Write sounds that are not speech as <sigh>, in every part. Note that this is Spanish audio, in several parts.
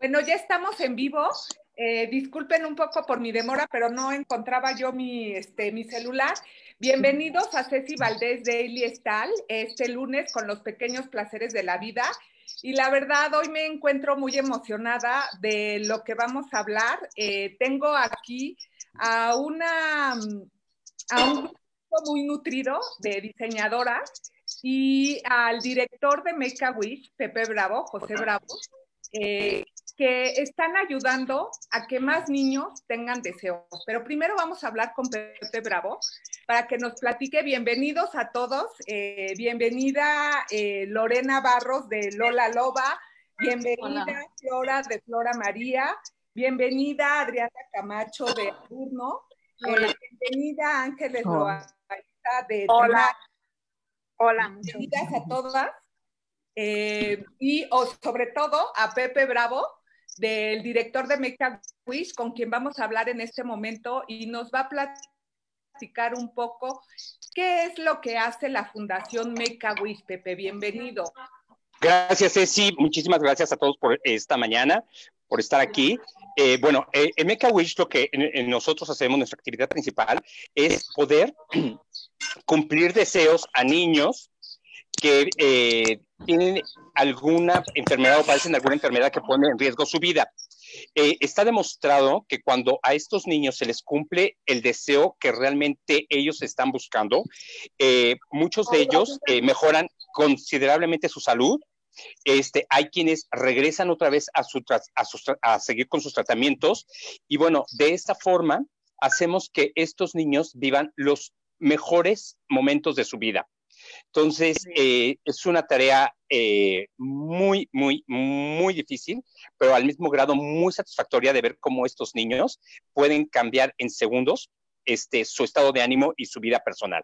Bueno, ya estamos en vivo. Eh, disculpen un poco por mi demora, pero no encontraba yo mi, este, mi celular. Bienvenidos a Ceci Valdés Eli Estal, este lunes con los pequeños placeres de la vida. Y la verdad, hoy me encuentro muy emocionada de lo que vamos a hablar. Eh, tengo aquí a una a un grupo muy nutrido de diseñadoras y al director de Make a Wish, Pepe Bravo, José Bravo, eh, que están ayudando a que más niños tengan deseos. Pero primero vamos a hablar con Pepe Bravo para que nos platique. Bienvenidos a todos. Eh, bienvenida eh, Lorena Barros de Lola Loba. Bienvenida Flora de Flora María. Bienvenida Adriana Camacho de Turno. Eh, bienvenida Ángeles Loaiza de Hola. Hola. Bienvenidas a todas. y sobre todo a Pepe Bravo, del director de Make a Wish, con quien vamos a hablar en este momento y nos va a platicar un poco qué es lo que hace la Fundación Make a Wish. Pepe, bienvenido. Gracias, Ceci. Muchísimas gracias a todos por esta mañana, por estar aquí. Eh, bueno, eh, en Make a Wish lo que nosotros hacemos, nuestra actividad principal, es poder <clears throat> cumplir deseos a niños que eh, tienen alguna enfermedad o padecen alguna enfermedad que pone en riesgo su vida. Eh, está demostrado que cuando a estos niños se les cumple el deseo que realmente ellos están buscando, eh, muchos de ellos mejoran considerablemente su salud. Este, hay quienes regresan otra vez a, su, a, a seguir con sus tratamientos y bueno, de esta forma hacemos que estos niños vivan los mejores momentos de su vida. Entonces, eh, es una tarea eh, muy, muy, muy difícil, pero al mismo grado muy satisfactoria de ver cómo estos niños pueden cambiar en segundos este, su estado de ánimo y su vida personal.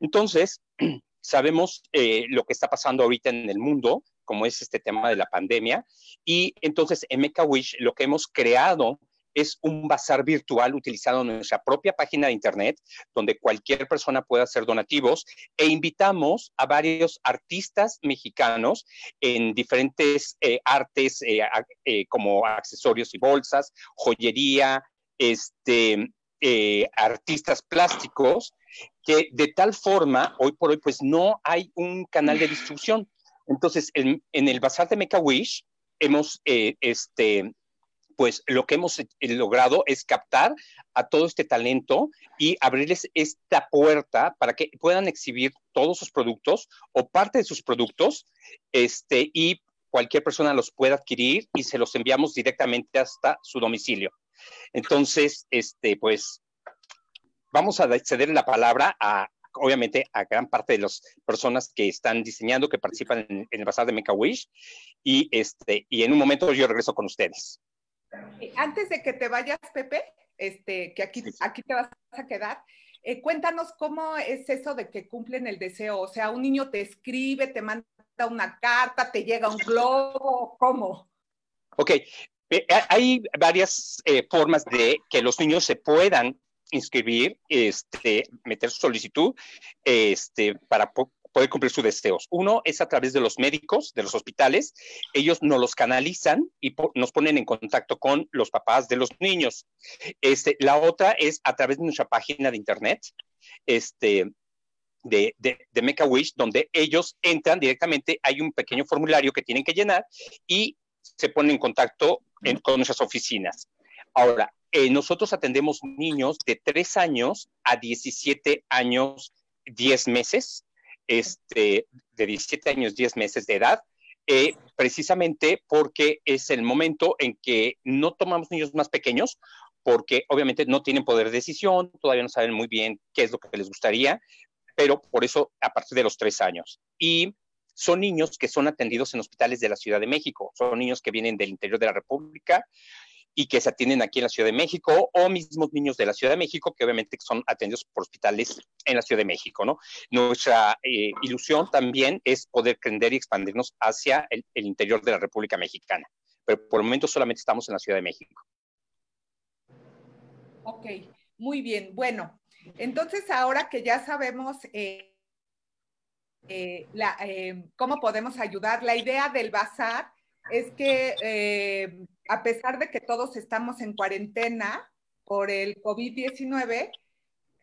Entonces, <clears throat> sabemos eh, lo que está pasando ahorita en el mundo, como es este tema de la pandemia, y entonces en Make Wish lo que hemos creado es un bazar virtual utilizado en nuestra propia página de internet, donde cualquier persona puede hacer donativos e invitamos a varios artistas mexicanos en diferentes eh, artes eh, eh, como accesorios y bolsas, joyería, este, artistas plásticos, que de tal forma, hoy por hoy, pues no hay un canal de distribución. Entonces, en, en el bazar de Make Wish, hemos este, pues lo que hemos eh, logrado es captar a todo este talento y abrirles esta puerta para que puedan exhibir todos sus productos o parte de sus productos este, y cualquier persona los pueda adquirir y se los enviamos directamente hasta su domicilio. Entonces, este, pues vamos a ceder la palabra a, obviamente, a gran parte de las personas que están diseñando, que participan en, el bazar de Make a Wish. Y, este, y en un momento yo regreso con ustedes. Antes de que te vayas, Pepe, este, que aquí, aquí te vas a quedar, eh, cuéntanos cómo es eso de que cumplen el deseo. O sea, un niño te escribe, te manda una carta, te llega un globo, ¿cómo? Ok, eh, hay varias eh, formas de que los niños se puedan inscribir, este, meter su solicitud este, para poder cumplir sus deseos. Uno es a través de los médicos, de los hospitales. Ellos nos los canalizan y nos ponen en contacto con los papás de los niños. Este, la otra es a través de nuestra página de internet. Este, de, de, Make a Wish, donde ellos entran directamente, hay un pequeño formulario que tienen que llenar y se ponen en contacto con nuestras oficinas. Ahora, eh, nosotros atendemos niños de 3 años a 17 años, 10 meses, este, de 17 años, 10 meses de edad, eh, precisamente porque es el momento en que no tomamos niños más pequeños, porque obviamente no tienen poder de decisión, todavía no saben muy bien qué es lo que les gustaría, pero por eso a partir de los tres años. Y son niños que son atendidos en hospitales de la Ciudad de México, son niños que vienen del interior de la República y que se atienden aquí en la Ciudad de México, o mismos niños de la Ciudad de México que obviamente son atendidos por hospitales en la Ciudad de México. Nuestra eh, ilusión también es poder crecer y expandirnos hacia el, interior de la República Mexicana, pero por el momento solamente estamos en la Ciudad de México. Ok, muy bien. Bueno, entonces ahora que ya sabemos eh, eh, cómo podemos ayudar, la idea del bazar es que a pesar de que todos estamos en cuarentena por el COVID-19,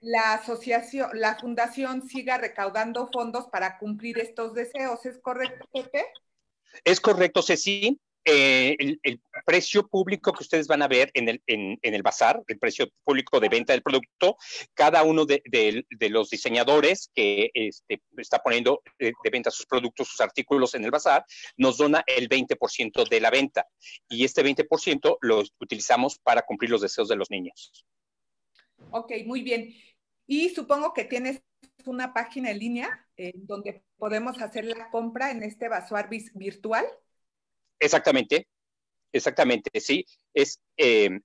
la asociación, la fundación siga recaudando fondos para cumplir estos deseos. ¿Es correcto, Pepe? Es correcto, Ceci. Eh, el, precio público que ustedes van a ver en el, en, el bazar, el precio público de venta del producto, cada uno de, los diseñadores que este, está poniendo de, venta sus productos, sus artículos en el bazar, nos dona el 20% de la venta. Y este 20% lo utilizamos para cumplir los deseos de los niños. Ok, muy bien. Y supongo que tienes una página en línea donde podemos hacer la compra en este bazar virtual. Exactamente, exactamente, sí. Es, eh,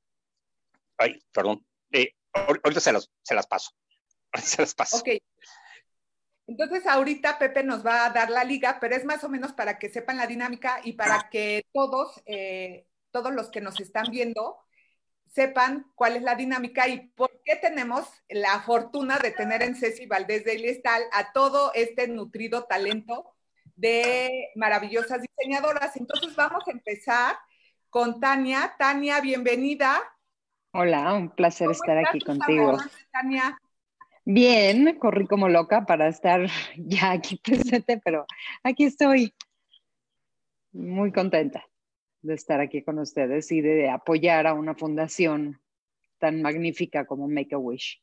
ay, perdón, eh, ahorita se las, se las paso. <laughs> Se las paso. Ok. Entonces, ahorita Pepe nos va a dar la liga, pero es más o menos para que sepan la dinámica y para que todos, eh, todos los que nos están viendo, sepan cuál es la dinámica y por qué tenemos la fortuna de tener en Ceci Valdés de Iliestal a todo este nutrido talento de maravillosas diseñadoras. Entonces vamos a empezar con Tania. Tania, bienvenida. Hola, un placer estar aquí contigo. Tania? Bien, corrí como loca para estar <laughs> ya aquí presente, pero aquí estoy muy contenta de estar aquí con ustedes y de apoyar a una fundación tan magnífica como Make a Wish.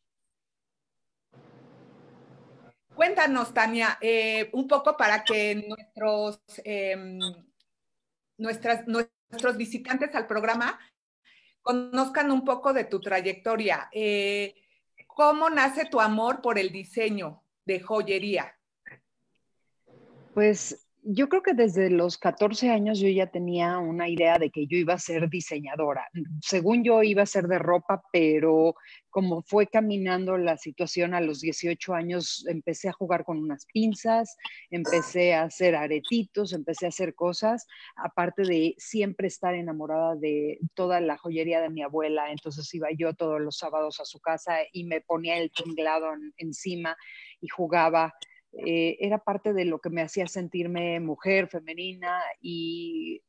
Cuéntanos, Tania, eh, un poco para que nuestros, em, nuestros visitantes al programa conozcan un poco de tu trayectoria. Eh, ¿Cómo nace tu amor por el diseño de joyería? Pues yo creo que desde los 14 años yo ya tenía una idea de que yo iba a ser diseñadora. Según yo iba a ser de ropa, pero como fue caminando la situación a los 18 años, empecé a jugar con unas pinzas, empecé a hacer aretitos, empecé a hacer cosas, aparte de siempre estar enamorada de toda la joyería de mi abuela. Entonces iba yo todos los sábados a su casa y me ponía el tinglado encima y jugaba eh, era parte de lo que me hacía sentirme mujer, femenina y,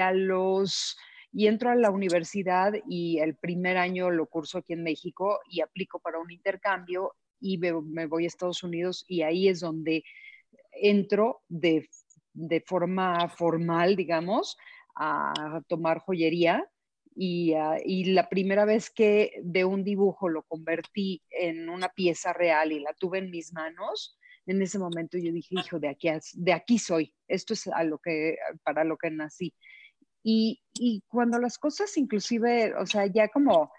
a los... Y entro a la universidad y el primer año lo curso aquí en México y aplico para un intercambio y me, voy a Estados Unidos y ahí es donde entro de, de forma formal, digamos, a tomar joyería. Y, ah, y, la primera vez que de un dibujo lo convertí en una pieza real y la tuve en mis manos, en ese momento yo dije, hijo, de aquí, de aquí soy, esto es a lo que, para lo que nací. Y, y cuando las cosas inclusive, o sea, ya como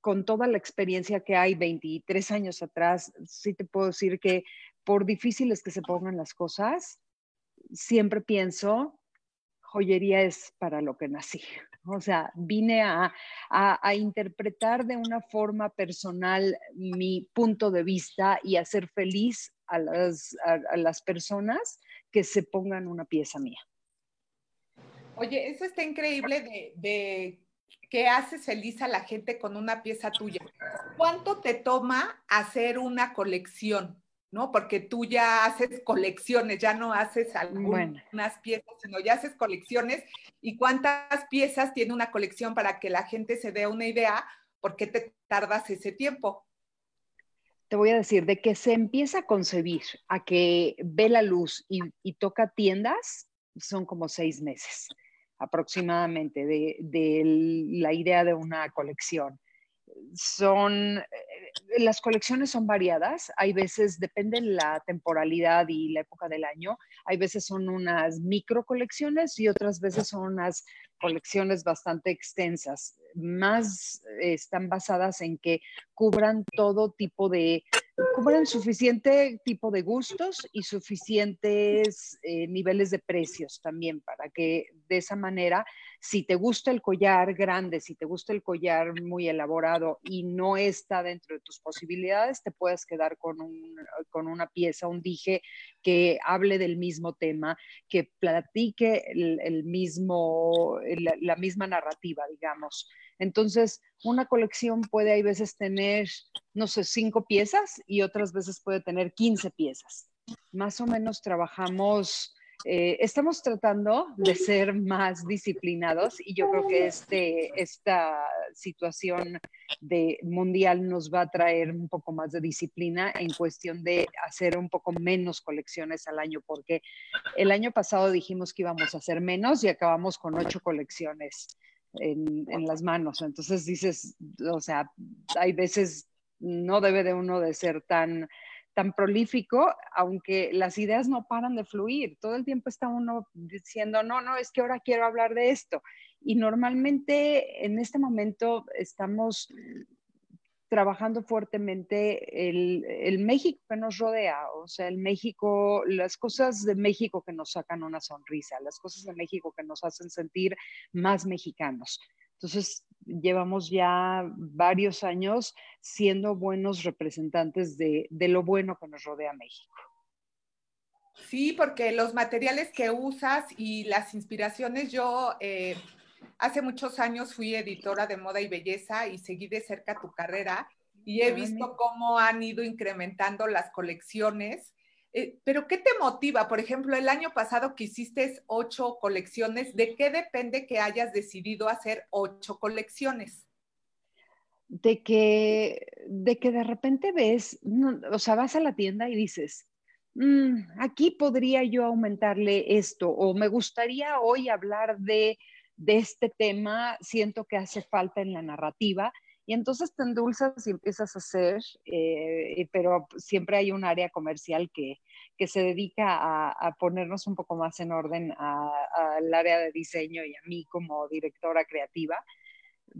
con toda la experiencia que hay 23 años atrás, sí te puedo decir que por difíciles que se pongan las cosas, siempre pienso, joyería es para lo que nací. <laughs> O sea, vine a, interpretar de una forma personal mi punto de vista y hacer feliz a las, a, las personas que se pongan una pieza mía. Oye, eso está increíble de, de, que haces feliz a la gente con una pieza tuya. ¿Cuánto te toma hacer una colección? ¿No? Porque tú ya haces colecciones, ya no haces algunas piezas, sino ya haces colecciones. ¿Y cuántas piezas tiene una colección para que la gente se dé una idea? ¿Por qué te tardas ese tiempo? te voy a decir, de que se empieza a concebir a que ve la luz y, toca tiendas, son como seis meses aproximadamente de, de, la idea de una colección. Son, eh, las colecciones son variadas, hay veces, depende la temporalidad y la época del año, hay veces son unas micro colecciones y otras veces son unas colecciones bastante extensas, más eh, están basadas en que cubran todo tipo de, cubran suficiente tipo de gustos y suficientes eh, niveles de precios también para que de esa manera si te gusta el collar grande, si te gusta el collar muy elaborado y no está dentro de tus posibilidades, te puedes quedar con, un, con una pieza, un dije que hable del mismo tema, que platique el, mismo, la, misma narrativa, digamos. Entonces, una colección puede hay veces tener, no sé, cinco piezas y otras veces puede tener 15 piezas. Más o menos trabajamos eh, estamos tratando de ser más disciplinados y yo creo que este, esta situación de mundial nos va a traer un poco más de disciplina en cuestión de hacer un poco menos colecciones al año, porque el año pasado dijimos que íbamos a hacer menos y acabamos con ocho colecciones en, en las manos. Entonces dices, o sea, hay veces no debe de uno de ser tan tan prolífico, aunque las ideas no paran de fluir. Todo el tiempo está uno diciendo, no, no, es que ahora quiero hablar de esto. Y normalmente en este momento estamos trabajando fuertemente el, México que nos rodea, o sea, el México, las cosas de México que nos sacan una sonrisa, las cosas de México que nos hacen sentir más mexicanos. Entonces, llevamos ya varios años siendo buenos representantes de, lo bueno que nos rodea México. Sí, porque los materiales que usas y las inspiraciones, yo eh, hace muchos años fui editora de moda y belleza y seguí de cerca tu carrera y he visto cómo han ido incrementando las colecciones eh, pero ¿qué te motiva? Por ejemplo, el año pasado que hiciste ocho colecciones, ¿de qué depende que hayas decidido hacer ocho colecciones? De que de, que de repente ves, o sea, vas a la tienda y dices, mm, aquí podría yo aumentarle esto, o me gustaría hoy hablar de, este tema, siento que hace falta en la narrativa y entonces te endulzas y empiezas a hacer, eh, pero siempre hay un área comercial que, que se dedica a, ponernos un poco más en orden al área de diseño y a mí como directora creativa.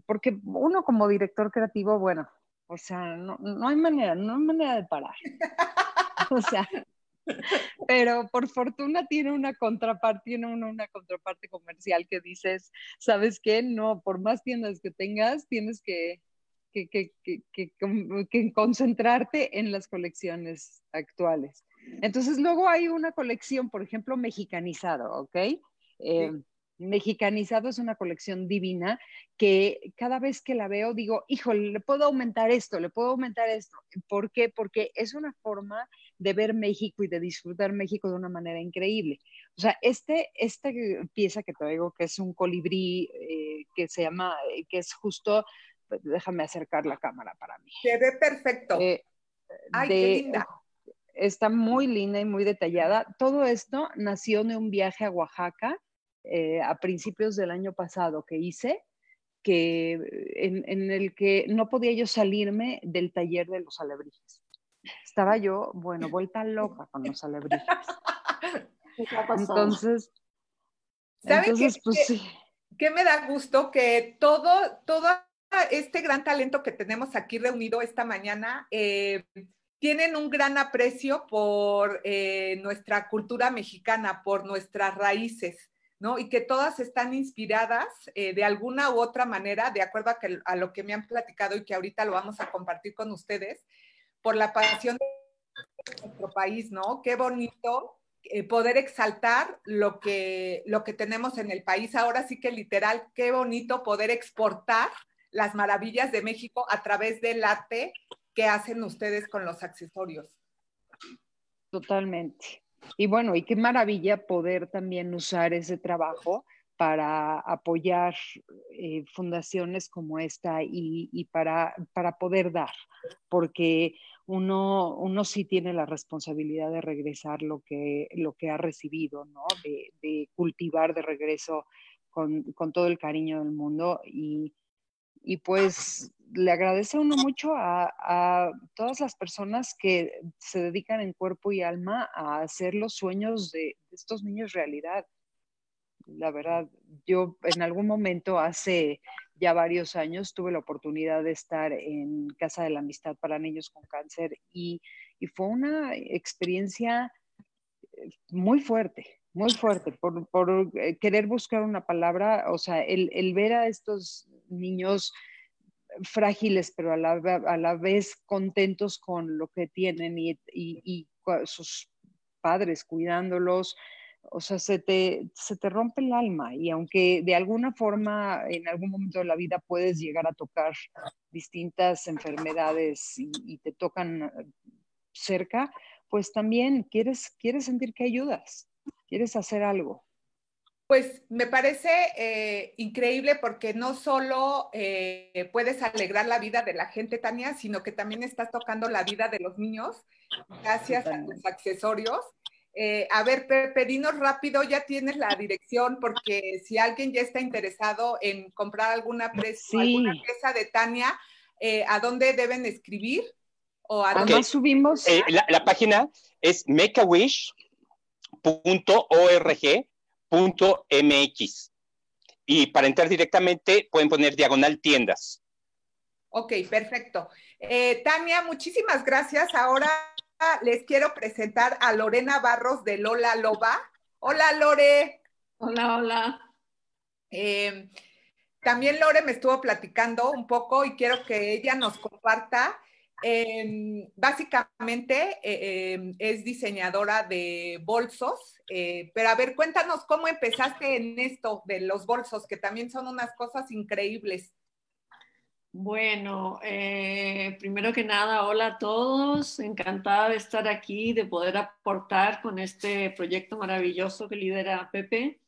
Porque uno como director creativo, bueno, o sea, no, no hay manera, no hay manera de parar. <laughs> O sea, pero por fortuna tiene una contraparte, tiene una, una, contraparte comercial que dices, ¿sabes qué? No, por más tiendas que tengas, tienes que, que, que, que, que, concentrarte en las colecciones actuales. Entonces, luego hay una colección, por ejemplo, mexicanizado, ¿ok? Eh, mexicanizado es una colección divina que cada vez que la veo digo, híjole, le puedo aumentar esto, le puedo aumentar esto. ¿Por qué? Porque es una forma de ver México y de disfrutar México de una manera increíble. O sea, este, esta pieza que traigo, que es un colibrí eh, que se llama, eh, que es justo pues, déjame acercar la cámara para mí. Se ve perfecto. Eh, Ay, qué linda. Está muy linda y muy detallada. Todo esto nació de un viaje a Oaxaca eh, a principios del año pasado que hice, que, en, el que no podía yo salirme del taller de los alebrijes. Estaba yo, bueno, vuelta loca con los alebrijes. Entonces, ¿Saben entonces, pues sí. ¿Qué me da gusto que todo, todo este gran talento que tenemos aquí reunido esta mañana eh, tienen un gran aprecio por eh, nuestra cultura mexicana, por nuestras raíces, ¿no? Y que todas están inspiradas eh, de alguna u otra manera, de acuerdo a, lo que me han platicado y que ahorita lo vamos a compartir con ustedes, por la pasión de nuestro país, ¿no? Qué bonito poder exaltar lo que, lo que tenemos en el país. Ahora sí que literal, qué bonito poder exportar las maravillas de México a través del arte que hacen ustedes con los accesorios. Totalmente. Y bueno, y qué maravilla poder también usar ese trabajo para apoyar eh, fundaciones como esta y, para, para, poder dar, porque uno, uno sí tiene la responsabilidad de regresar lo que, lo que ha recibido, ¿no? De, de cultivar de regreso con, con, todo el cariño del mundo y, y pues le agradece uno mucho a, todas las personas que se dedican en cuerpo y alma a hacer los sueños de, estos niños realidad. La verdad, yo en algún momento hace ya varios años tuve la oportunidad de estar en Casa de la Amistad para Niños con Cáncer y, fue una experiencia eh, muy fuerte, muy fuerte, por, eh, querer buscar una palabra, o sea, el, el ver a estos niños frágiles, pero a la, vez contentos con lo que tienen y, sus padres cuidándolos, o sea, se te, se te rompe el alma y aunque de alguna forma en algún momento de la vida puedes llegar a tocar distintas enfermedades y, te tocan cerca, pues también quieres, quieres sentir que ayudas. ¿Quieres hacer algo? Pues me parece eh, increíble porque no solo eh, puedes alegrar la vida de la gente, Tania, sino que también estás tocando la vida de los niños gracias a tus accesorios. Eh, a ver, Pepe, dinos rápido, ya tienes la dirección, porque si alguien ya está interesado en comprar alguna, alguna pieza de Tania, ¿a dónde deben escribir? ¿O a dónde subimos? La, la, página es makeawish.org .mx. Y para entrar directamente pueden poner diagonal tiendas. Ok, perfecto. Eh, Tania, muchísimas gracias. Ahora les quiero presentar a Lorena Barros de Lola Loba. Hola, Lore. Hola, hola. Eh, también Lore me estuvo platicando un poco y quiero que ella nos comparta Em, básicamente eh, em, es diseñadora de bolsos, eh, pero a ver, cuéntanos cómo empezaste en esto de los bolsos, que también son unas cosas increíbles. Bueno, eh, primero que nada, hola a todos, encantada de estar aquí, de poder aportar con este proyecto maravilloso que lidera Pepe.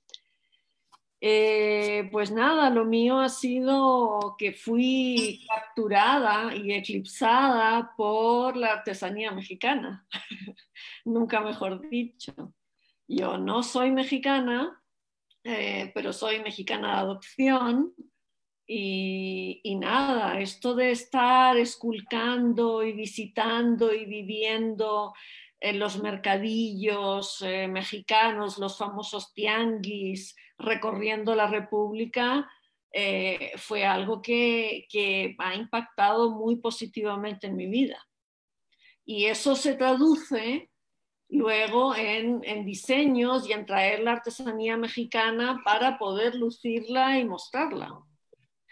Eh, pues nada, lo mío ha sido que fui capturada y eclipsada por la artesanía mexicana, <laughs> nunca mejor dicho. Yo no soy mexicana, eh, pero soy mexicana de adopción y, nada, esto de estar esculcando y visitando y viviendo en los mercadillos eh, mexicanos, los famosos tianguis, recorriendo la República, eh, fue algo que, ha impactado muy positivamente en mi vida. Y eso se traduce luego en, en, diseños y en traer la artesanía mexicana para poder lucirla y mostrarla.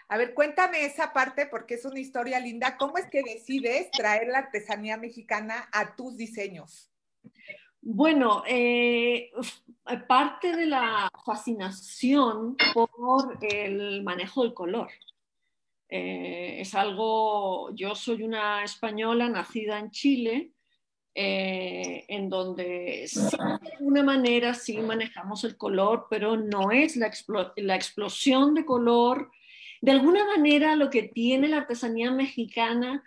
A ver, cuéntame esa parte porque es una historia linda. ¿Cómo es que decides traer la artesanía mexicana a tus diseños? Bueno, eh, parte de la fascinación por el manejo del color. Eh, es algo, yo soy una española nacida en Chile, eh, en donde de alguna manera sí manejamos el color, pero no es la, la explosión de color. De alguna manera lo que tiene la artesanía mexicana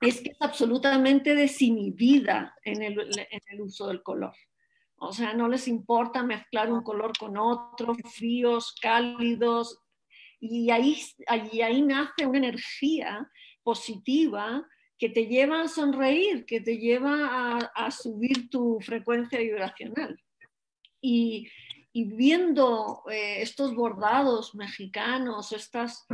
es que es absolutamente desinhibida en el, en el uso del color. O sea, no les importa mezclar un color con otro, fríos, cálidos, y ahí, ahí, ahí nace una energía positiva que te lleva a sonreír, que te lleva a, a subir tu frecuencia vibracional. Y, y viendo eh, estos bordados mexicanos, estas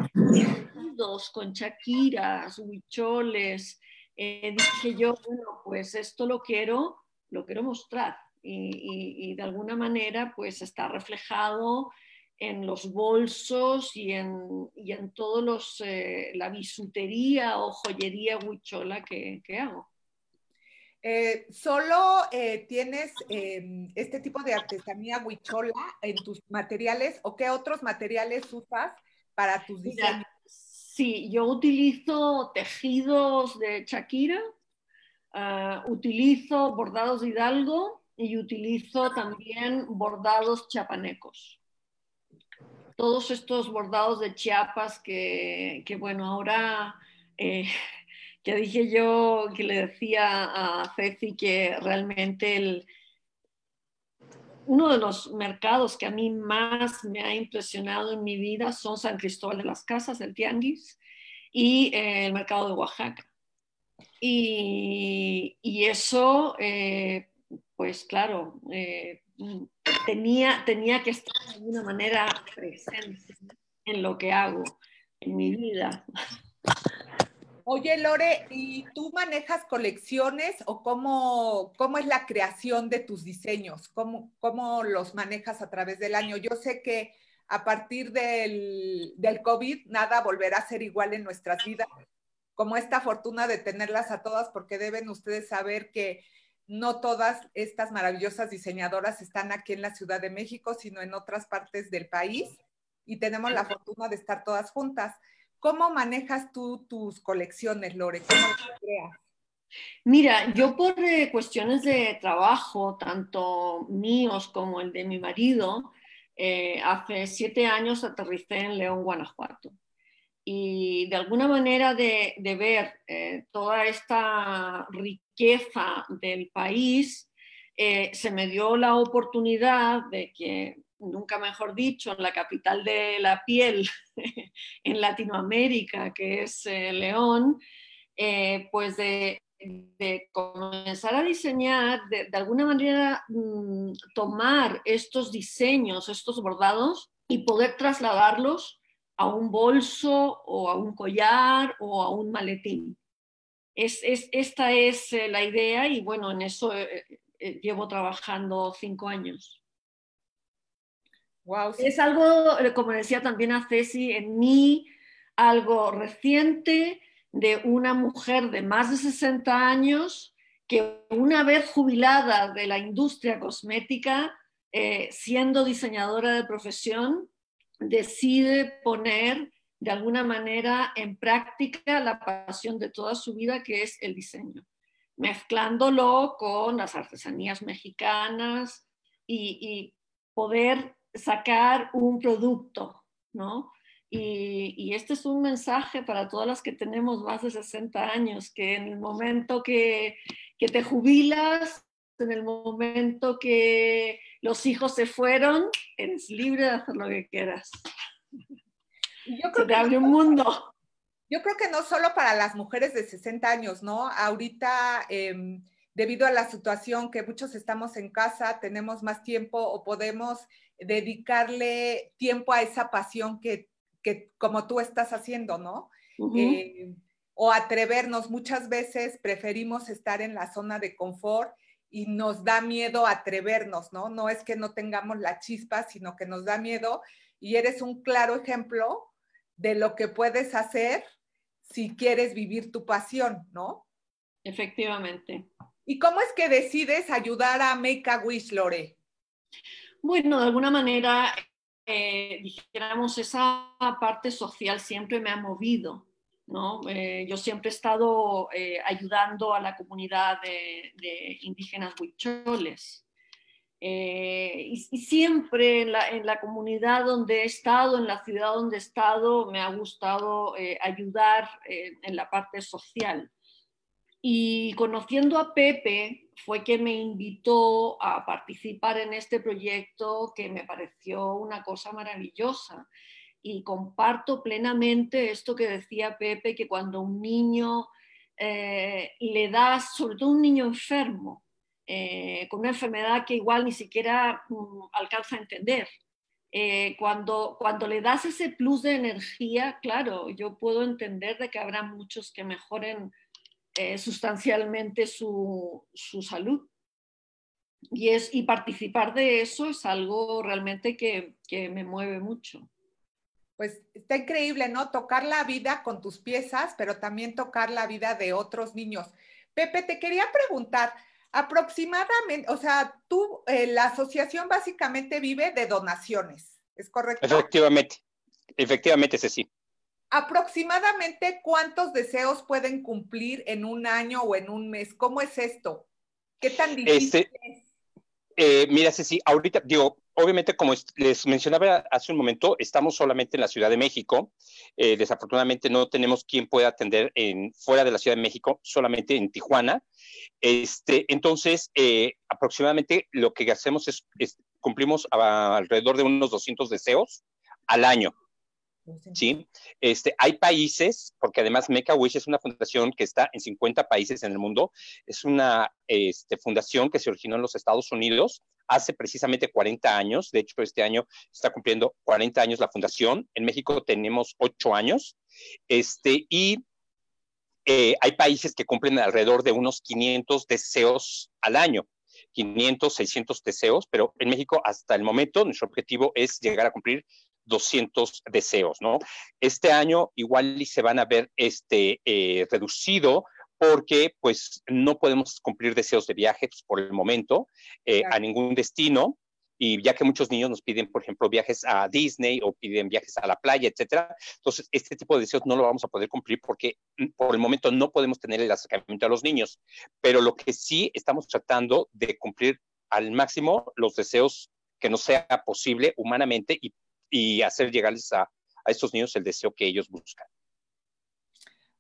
con chaquiras, huicholes, eh, dije yo, bueno, pues esto lo quiero, lo quiero mostrar y, de alguna manera pues está reflejado en los bolsos y en, y en todos los, eh, la bisutería o joyería huichola que hago. Eh, ¿Solo tienes em, este tipo de artesanía huichola en tus materiales o qué otros materiales usas para tus diseños? Sí, yo utilizo tejidos de Shakira, ah, utilizo bordados de Hidalgo y utilizo también bordados chapanecos. Todos estos bordados de Chiapas que, bueno, ahora eh, que dije yo, que le decía a Ceci que realmente el, uno de los mercados que a mí más me ha impresionado en mi vida son San Cristóbal de las Casas, el Tianguis, y eh, el mercado de Oaxaca. Y, eso, eh, pues claro, eh, tenía, tenía que estar de alguna manera presente en lo que hago, en mi vida. Oye, Lore, ¿y tú manejas colecciones o cómo, cómo es la creación de tus diseños? ¿Cómo, ¿Cómo, los manejas a través del año? Yo sé que a partir del, del COVID nada volverá a ser igual en nuestras vidas, como esta fortuna de tenerlas a todas, porque deben ustedes saber que no todas estas maravillosas diseñadoras están aquí en la Ciudad de México, sino en otras partes del país, y tenemos la fortuna de estar todas juntas. ¿Cómo manejas tú tus colecciones, Lore? ¿Cómo creas? Mira, yo por eh, cuestiones de trabajo, tanto míos como el de mi marido, eh, hace siete años aterricé en León, Guanajuato. Y de alguna manera de, ver eh, toda esta riqueza del país, se me dio la oportunidad de que, nunca mejor dicho, en la capital de la piel <laughs> en Latinoamérica, que es León, pues de de comenzar a diseñar, de, alguna manera mm, tomar estos diseños, estos bordados y poder trasladarlos a un bolso o a un collar o a un maletín. Es, esta es eh, la idea y bueno, en eso eh, eh, llevo trabajando cinco años. Wow, Es algo, como decía también a Ceci, en mí algo reciente, de una mujer de más de 60 años que una vez jubilada de la industria cosmética, eh, siendo diseñadora de profesión, decide poner de alguna manera en práctica la pasión de toda su vida, que es el diseño, mezclándolo con las artesanías mexicanas y, y poder sacar un producto, ¿no? Y, este es un mensaje para todas las que tenemos más de 60 años, que en el momento que, que te jubilas, en el momento que los hijos se fueron, eres libre de hacer lo que quieras. Yo creo se te abre un mundo. Yo creo que no solo para las mujeres de 60 años, ¿no? Ahorita, em, debido a la situación que muchos estamos en casa, tenemos más tiempo o podemos dedicarle tiempo a esa pasión que que como tú estás haciendo, ¿no? Eh, o atrevernos, muchas veces preferimos estar en la zona de confort y nos da miedo atrevernos, ¿no? No es que no tengamos la chispa, sino que nos da miedo y eres un claro ejemplo de lo que puedes hacer si quieres vivir tu pasión, ¿no? Efectivamente. ¿Y cómo es que decides ayudar a Make a Wish, Lore? Bueno, de alguna manera eh, dijéramos, esa parte social siempre me ha movido. ¿no? Eh, yo siempre he estado eh, ayudando a la comunidad de, indígenas huicholes. Y, siempre en la, comunidad donde he estado, en la ciudad donde he estado, me ha gustado ayudar en la parte social. Y conociendo a Pepe fue que me invitó a participar en este proyecto que me pareció una cosa maravillosa. Y comparto plenamente esto que decía Pepe, que cuando un niño eh, le das, sobre todo un niño enfermo, eh, con una enfermedad que igual ni siquiera mm, alcanza a entender, eh, cuando, cuando le das ese plus de energía, claro, yo puedo entender de que habrá muchos que mejoren eh, sustancialmente su, salud. Y, es, y participar de eso es algo realmente que, me mueve mucho. Pues está increíble, ¿no? Tocar la vida con tus piezas, pero también tocar la vida de otros niños. Pepe, te quería preguntar, aproximadamente, o sea, tú, eh, la asociación básicamente vive de donaciones, ¿es correcto? Efectivamente, efectivamente, sí aproximadamente cuántos deseos pueden cumplir en un año o en un mes. ¿Cómo es esto? ¿Qué tan difícil este, es? Eh, mira, Ceci, ahorita, digo, obviamente, como les mencionaba hace un momento, estamos solamente en la Ciudad de México. Eh, desafortunadamente no tenemos quien pueda atender en, fuera de la Ciudad de México, solamente en Tijuana. Este, entonces, eh, aproximadamente lo que hacemos es, es cumplimos alrededor de unos 200 deseos al año. ¿Sí? Este, hay países, porque además Make a Wish es una fundación que está en 50 países en el mundo, es una este, fundación que se originó en los Estados Unidos hace precisamente 40 años, de hecho este año está cumpliendo 40 años la fundación, en México tenemos 8 años, este, y eh, hay países que cumplen alrededor de unos 500 deseos al año. 500, 600 deseos, pero en México hasta el momento nuestro objetivo es llegar a cumplir 200 deseos, ¿no? Este año igual se van a ver este, eh, reducido porque pues no podemos cumplir deseos de viajes por el momento eh, a ningún destino. y ya que muchos niños nos piden, por ejemplo, viajes a Disney o piden viajes a la playa, etcétera, entonces este tipo de deseos no lo vamos a poder cumplir porque mm, por el momento no podemos tener el acercamiento a los niños, pero lo que sí estamos tratando de cumplir al máximo los deseos que nos sea posible humanamente y, y hacer llegarles a, a estos niños el deseo que ellos buscan.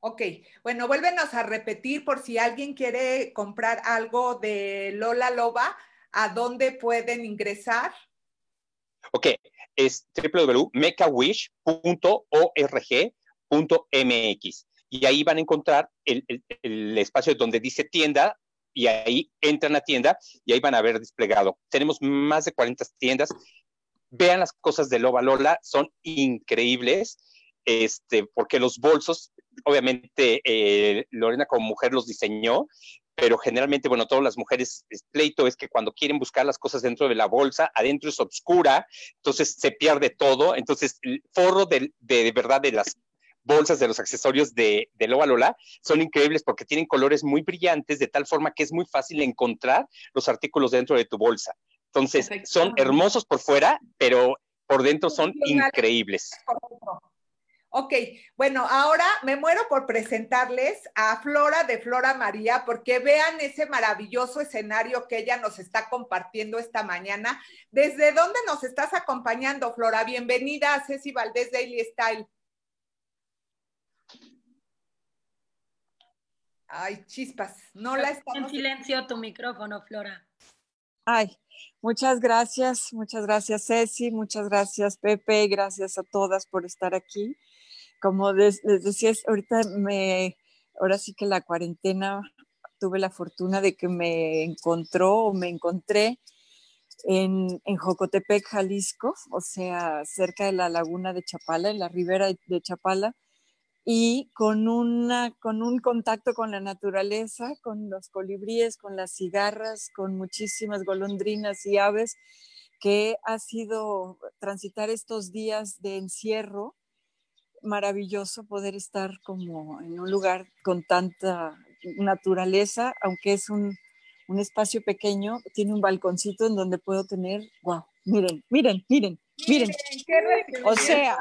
Ok, bueno, vuélvenos a repetir por si alguien quiere comprar algo de Lola Loba, ¿a dónde pueden ingresar? Ok, es www.mecawish.org.mx y ahí van a encontrar el, el, el, espacio donde dice tienda y ahí entran a tienda y ahí van a ver desplegado. Tenemos más de 40 tiendas. Vean las cosas de Loba Lola, son increíbles, este, porque los bolsos, obviamente eh, Lorena como mujer los diseñó, pero generalmente, bueno, todas las mujeres, el pleito es que cuando quieren buscar las cosas dentro de la bolsa, adentro es oscura, entonces se pierde todo, entonces el forro de, de, de verdad de las bolsas de los accesorios de, de Loba Lola son increíbles porque tienen colores muy brillantes, de tal forma que es muy fácil encontrar los artículos dentro de tu bolsa. Entonces, son hermosos por fuera, pero por dentro son increíbles. Ok, bueno, ahora me muero por presentarles a Flora de Flora María, porque vean ese maravilloso escenario que ella nos está compartiendo esta mañana. ¿Desde dónde nos estás acompañando, Flora? Bienvenida a Ceci Valdés Daily Style. Ay, chispas, no la estamos... En silencio tu micrófono, Flora. Ay, muchas gracias, muchas gracias Ceci, muchas gracias Pepe, gracias a todas por estar aquí. Como les, les decías, ahorita me, ahora sí que la cuarentena tuve la fortuna de que me encontró o me encontré en, en, Jocotepec, Jalisco, o sea, cerca de la laguna de Chapala, en la ribera de Chapala, y con, una, con un contacto con la naturaleza, con los colibríes, con las cigarras, con muchísimas golondrinas y aves, que ha sido transitar estos días de encierro. Maravilloso poder estar como en un lugar con tanta naturaleza, aunque es un, un espacio pequeño, tiene un balconcito en donde puedo tener, wow, miren, miren, miren, Miren, o sea,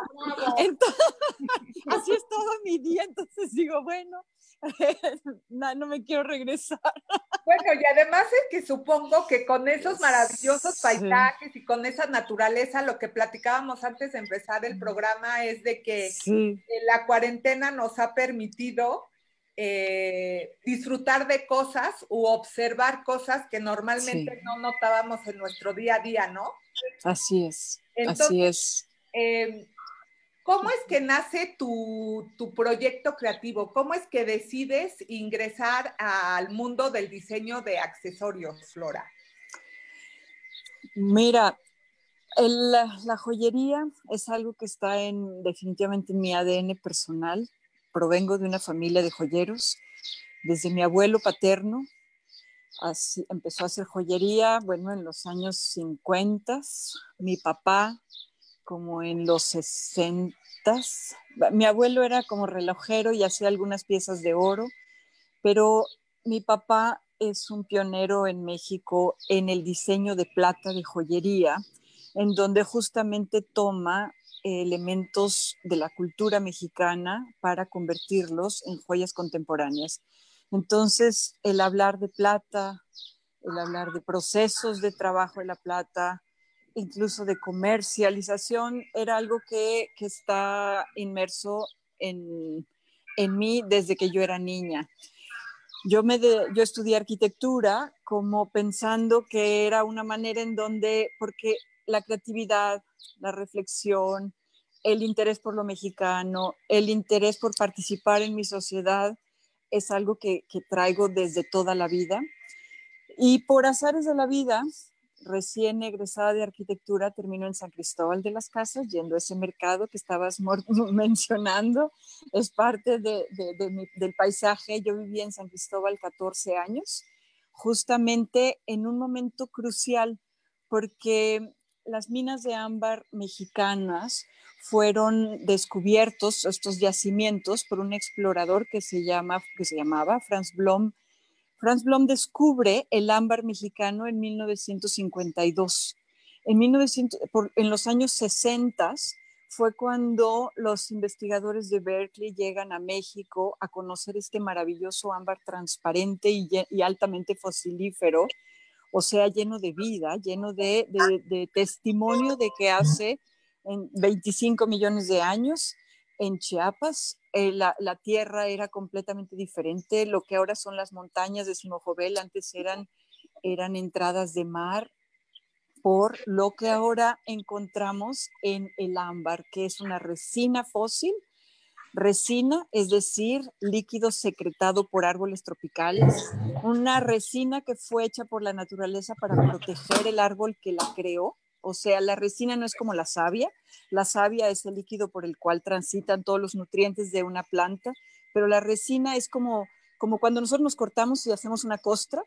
entonces, <laughs> así es todo mi día, entonces digo, bueno, <laughs> no, no, me quiero regresar. Bueno, y además es que supongo que con esos maravillosos paisajes sí. y con esa naturaleza, lo que platicábamos antes de empezar el programa es de que sí. la cuarentena nos ha permitido eh, disfrutar de cosas u observar cosas que normalmente sí. no notábamos en nuestro día a día, ¿no? Así es. Entonces, Así es. Eh, ¿Cómo es que nace tu, tu, proyecto creativo? ¿Cómo es que decides ingresar al mundo del diseño de accesorios, Flora? Mira, el, la joyería es algo que está en, definitivamente en mi ADN personal. Provengo de una familia de joyeros. Desde mi abuelo paterno, Así, empezó a hacer joyería, bueno, en los años 50, mi papá como en los 60. Mi abuelo era como relojero y hacía algunas piezas de oro, pero mi papá es un pionero en México en el diseño de plata de joyería, en donde justamente toma elementos de la cultura mexicana para convertirlos en joyas contemporáneas. Entonces, el hablar de plata, el hablar de procesos de trabajo de la plata, incluso de comercialización, era algo que, que está inmerso en, en, mí desde que yo era niña. Yo, me de, yo estudié arquitectura como pensando que era una manera en donde, porque la creatividad, la reflexión, el interés por lo mexicano, el interés por participar en mi sociedad, es algo que, que, traigo desde toda la vida. Y por azares de la vida, recién egresada de arquitectura, termino en San Cristóbal de las Casas, yendo a ese mercado que estabas <laughs> mencionando. Es parte de, del paisaje. Yo viví en San Cristóbal 14 años, justamente en un momento crucial, porque las minas de ámbar mexicanas fueron descubiertos estos yacimientos por un explorador que se, llama, que se llamaba Franz Blom. Franz Blom descubre el ámbar mexicano en 1952. En, 1900, en los años 60 fue cuando los investigadores de Berkeley llegan a México a conocer este maravilloso ámbar transparente y, y altamente fosilífero, o sea, lleno de vida, lleno de, testimonio de que hace en 25 millones de años en Chiapas eh, la, tierra era completamente diferente. Lo que ahora son las montañas de Simojobel antes eran, eran entradas de mar por lo que ahora encontramos en el ámbar, que es una resina fósil. Resina, es decir, líquido secretado por árboles tropicales, una resina que fue hecha por la naturaleza para proteger el árbol que la creó o sea, la resina no es como la savia. La savia es el líquido por el cual transitan todos los nutrientes de una planta, pero la resina es como, como cuando nosotros nos cortamos y hacemos una costra.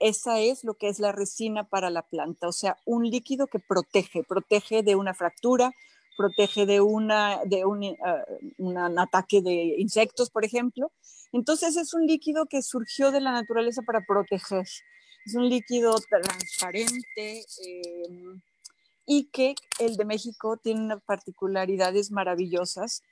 Esa es lo que es la resina para la planta, o sea, un líquido que protege, protege de una fractura, protege de, una, de un, uh, ataque de insectos, por ejemplo. Entonces es un líquido que surgió de la naturaleza para proteger. Es un líquido transparente, eh, y que el de México tiene particularidades maravillosas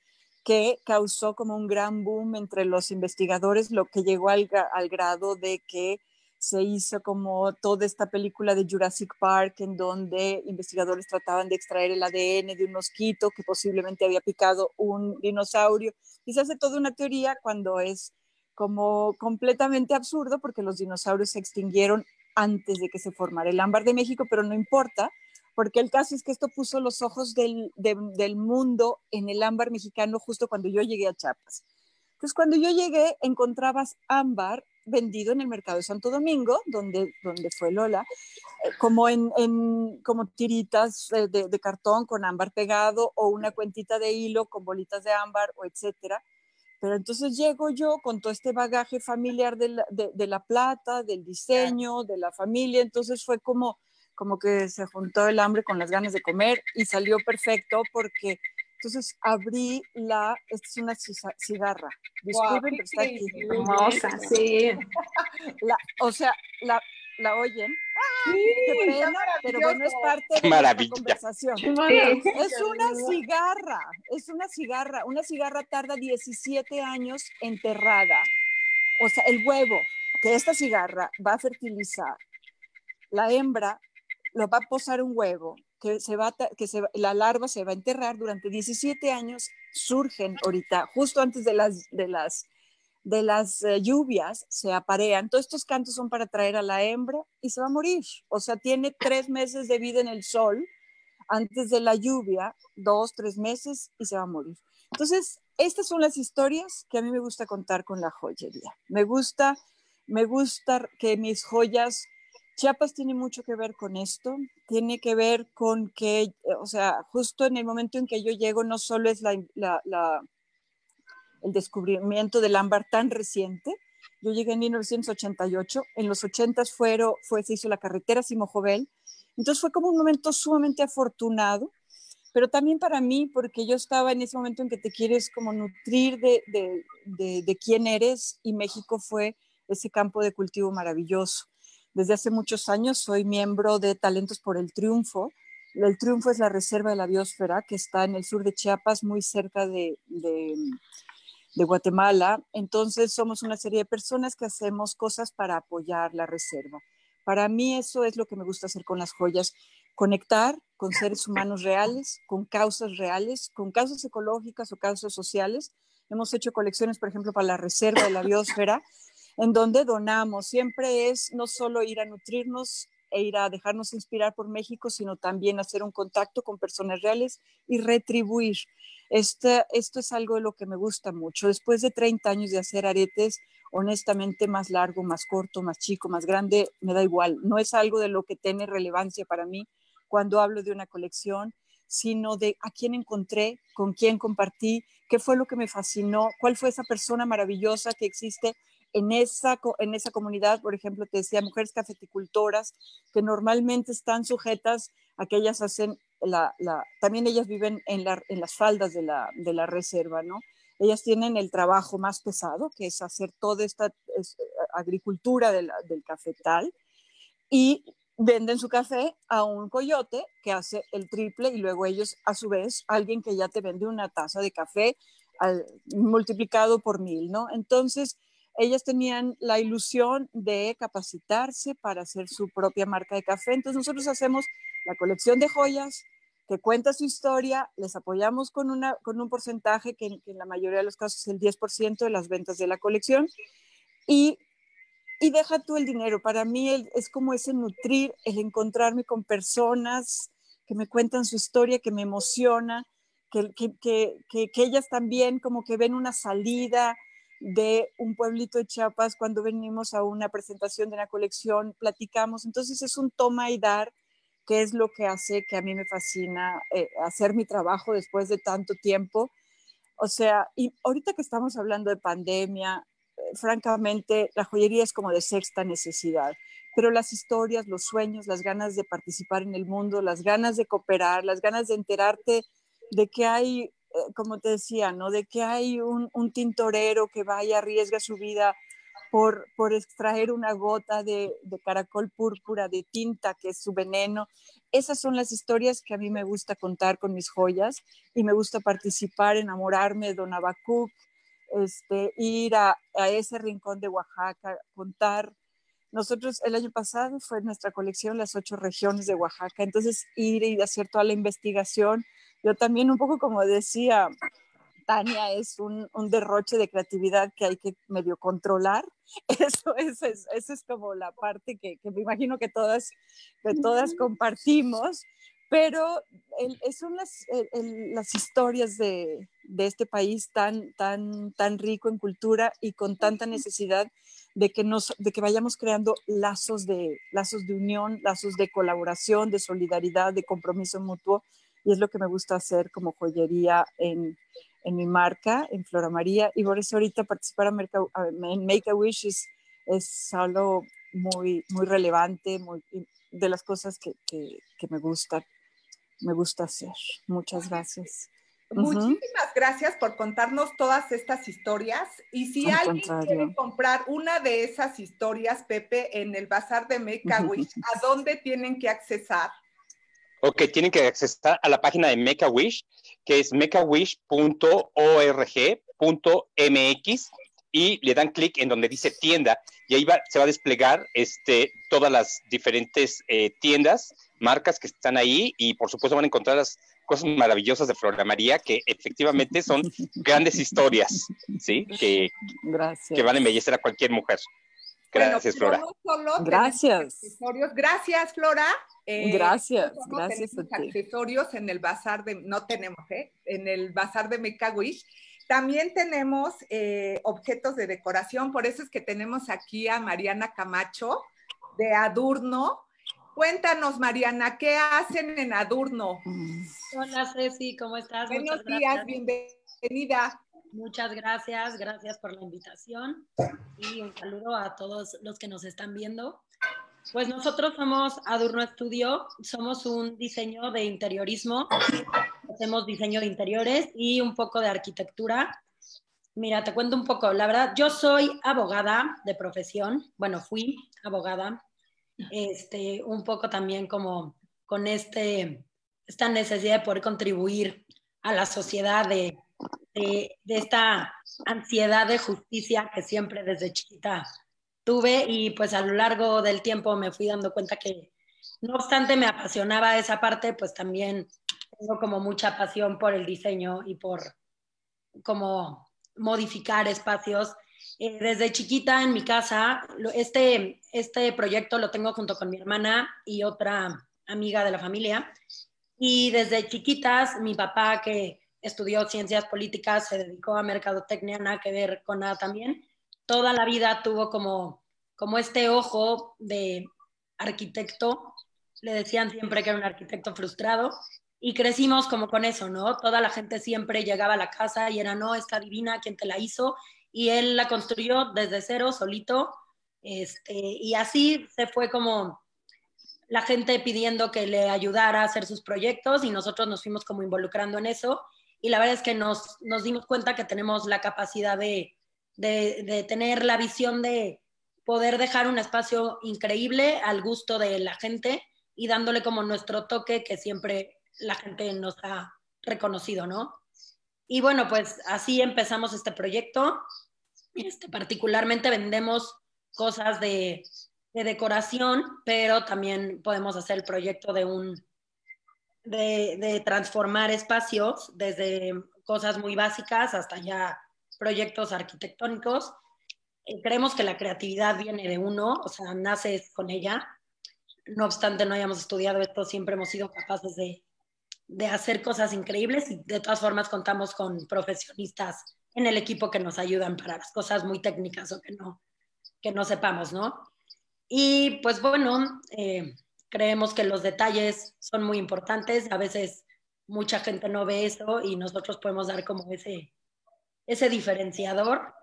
que causó como un gran boom entre los investigadores, lo que llegó al, al grado de que se hizo como toda esta película de Jurassic Park en donde investigadores trataban de extraer el ADN de un mosquito que posiblemente había picado un dinosaurio y se hace toda una teoría cuando es como completamente absurdo porque los dinosaurios se extinguieron antes de que se formara el ámbar de México, pero no importa porque el caso es que esto puso los ojos del, del mundo en el ámbar mexicano justo cuando yo llegué a Chiapas. Entonces, cuando yo llegué, encontrabas ámbar vendido en el mercado de Santo Domingo, donde, donde fue Lola, eh, como en, en como tiritas de, de, cartón con ámbar pegado o una cuentita de hilo con bolitas de ámbar o etcétera. Pero entonces llego yo con todo este bagaje familiar de la, de la plata, del diseño, de la familia, entonces fue como, como que se juntó el hambre con las ganas de comer y salió perfecto porque entonces abrí la, esta es una cigarra, disculpen, pero está aquí. Hermosa, sí. <laughs> La, o sea, la, la oyen. Sí, Qué pena, pero bueno, es parte de la conversación. Sí. Es una cigarra, es una cigarra. Una cigarra tarda 17 años enterrada. O sea, el huevo que esta cigarra va a fertilizar, la hembra lo va a posar un huevo, que, se va, la larva se va a enterrar durante 17 años, surgen ahorita, justo antes de las, de las, de las uh, lluvias, se aparean. Todos estos cantos son para traer a la hembra y se va a morir. O sea, tiene tres meses de vida en el sol antes de la lluvia, dos, tres meses y se va a morir. Entonces, estas son las historias que a mí me gusta contar con la joyería. Me gusta, me gusta que mis joyas Chiapas tiene mucho que ver con esto, tiene que ver con que, eh, o sea, justo en el momento en que yo llego, no solo es la, el descubrimiento del ámbar tan reciente, yo llegué en 1988, en los 80 fueron, fue, se hizo la carretera Simojovel, entonces fue como un momento sumamente afortunado, pero también para mí, porque yo estaba en ese momento en que te quieres como nutrir de, de, de quién eres y México fue ese campo de cultivo maravilloso. Desde hace muchos años soy miembro de Talentos por el Triunfo. El Triunfo es la reserva de la biosfera que está en el sur de Chiapas, muy cerca de, de, Guatemala. Entonces somos una serie de personas que hacemos cosas para apoyar la reserva. Para mí eso es lo que me gusta hacer con las joyas, conectar con seres humanos reales, con causas reales, con causas ecológicas o causas sociales. Hemos hecho colecciones, por ejemplo, para la reserva de la biosfera, en donde donamos. Siempre es no solo ir a nutrirnos e ir a dejarnos inspirar por México, sino también hacer un contacto con personas reales y retribuir. Este, esto es algo de lo que me gusta mucho. Después de 30 años de hacer aretes, honestamente, más largo, más corto, más chico, más grande, me da igual. No es algo de lo que tiene relevancia para mí cuando hablo de una colección, sino de a quién encontré, con quién compartí, qué fue lo que me fascinó, cuál fue esa persona maravillosa que existe en esa, en esa comunidad, por ejemplo, te decía, mujeres cafeticultoras, que normalmente están sujetas a que ellas hacen la, también ellas viven en, la, en las faldas de la, de la, reserva, ¿no? Ellas tienen el trabajo más pesado, que es hacer toda esta es, agricultura de del cafetal, y venden su café a un coyote que hace el triple y luego ellos a su vez alguien que ya te vende una taza de café multiplicado por mil, ¿no? Entonces, ellas tenían la ilusión de capacitarse para hacer su propia marca de café. Entonces, nosotros hacemos la colección de joyas que cuenta su historia, les apoyamos con, una, con un porcentaje que, en la mayoría de los casos es el 10% de las ventas de la colección y y deja tú el dinero. Para mí es como ese nutrir, el encontrarme con personas que me cuentan su historia, que me emociona, que, que, que, ellas también como que ven una salida de un pueblito de Chiapas cuando venimos a una presentación de una colección, platicamos. Entonces es un toma y dar que es lo que hace que a mí me fascina eh, hacer mi trabajo después de tanto tiempo. O sea, y ahorita que estamos hablando de pandemia, francamente, la joyería es como de sexta necesidad, pero las historias, los sueños, las ganas de participar en el mundo, las ganas de cooperar, las ganas de enterarte de que hay, eh, como te decía, ¿no? De que hay un, tintorero que vaya, arriesga su vida por, por extraer una gota de, caracol púrpura, de tinta, que es su veneno. Esas son las historias que a mí me gusta contar con mis joyas y me gusta participar, enamorarme de Don Abacuc, este, ir a, ese rincón de Oaxaca, contar. Nosotros el año pasado fue nuestra colección las ocho regiones de Oaxaca, entonces ir y hacer toda la investigación. Yo también un poco como decía Tania, es un, derroche de creatividad que hay que medio controlar. <laughs> Eso, eso, es, eso es como la parte que, que, me imagino que todas, que todas compartimos pero son las, las historias de, de, este país tan, tan, tan rico en cultura y con tanta necesidad de que, nos, de que vayamos creando lazos de, lazos de unión, lazos de colaboración, de solidaridad, de compromiso mutuo. Y es lo que me gusta hacer como joyería en, en mi marca, en Flora María. Y por eso ahorita participar en Make a Wish es, es algo muy, muy relevante, muy, de las cosas que, que, que me gustan me gusta hacer. Muchas gracias. Muchísimas gracias por contarnos todas estas historias. Y si alguien quiere comprar una de esas historias, Pepe, en el bazar de Make a Wish, ¿a dónde tienen que accesar? Ok, tienen que accesar a la página de Make a Wish, que es makeawish.org.mx y le dan clic en donde dice tienda y ahí va, se va a desplegar este, todas las diferentes eh, tiendas, marcas que están ahí y por supuesto van a encontrar las cosas maravillosas de Flora María que efectivamente son grandes historias, ¿sí? Que, que van a embellecer a cualquier mujer. Gracias, Flora. gracias. Gracias, Flora. Eh, gracias, gracias accesorios en el bazar de, no tenemos, ¿eh? En el bazar de Mecawish también tenemos eh, objetos de decoración, por eso es que tenemos aquí a Mariana Camacho de Adurno. Cuéntanos, Mariana, ¿qué hacen en Adurno? Hola, Ceci, ¿cómo estás? Buenos días, bienvenida. Muchas gracias, gracias por la invitación y un saludo a todos los que nos están viendo. Pues nosotros somos Adurno Estudio, somos un diseño de interiorismo, hacemos diseño de interiores y un poco de arquitectura. Mira, te cuento un poco, la verdad, yo soy abogada de profesión, bueno, fui abogada, este, un poco también como con este, esta necesidad de poder contribuir a la sociedad de, de, esta ansiedad de justicia que siempre desde chiquita tuve y pues a lo largo del tiempo me fui dando cuenta que no obstante me apasionaba esa parte, pues también tengo como mucha pasión por el diseño y por como modificar espacios. Eh, desde chiquita en mi casa, este, este proyecto lo tengo junto con mi hermana y otra amiga de la familia. Y desde chiquitas, mi papá, que estudió ciencias políticas, se dedicó a mercadotecnia, nada que ver con nada también toda la vida tuvo como, como este ojo de arquitecto. Le decían siempre que era un arquitecto frustrado y crecimos como con eso, ¿no? Toda la gente siempre llegaba a la casa y era, no, está divina, ¿quién te la hizo? Y él la construyó desde cero, solito. Este, y así se fue como la gente pidiendo que le ayudara a hacer sus proyectos y nosotros nos fuimos como involucrando en eso. Y la verdad es que nos, nos dimos cuenta que tenemos la capacidad de, de, tener la visión de, poder dejar un espacio increíble al gusto de la gente y dándole como nuestro toque que siempre la gente nos ha reconocido, ¿no? Y bueno, pues así empezamos este proyecto. Este, particularmente vendemos cosas de, de, decoración, pero también podemos hacer el proyecto de un de, transformar espacios desde cosas muy básicas hasta ya proyectos arquitectónicos. Eh, creemos que la creatividad viene de uno, o sea, nace con ella. No obstante, no hayamos estudiado esto, siempre hemos sido capaces de, de hacer cosas increíbles y de todas formas contamos con profesionistas en el equipo que nos ayudan para las cosas muy técnicas o que no, que no sepamos, ¿no? Y pues bueno, eh, creemos que los detalles son muy importantes. A veces mucha gente no ve eso y nosotros podemos dar como ese, ese diferenciador.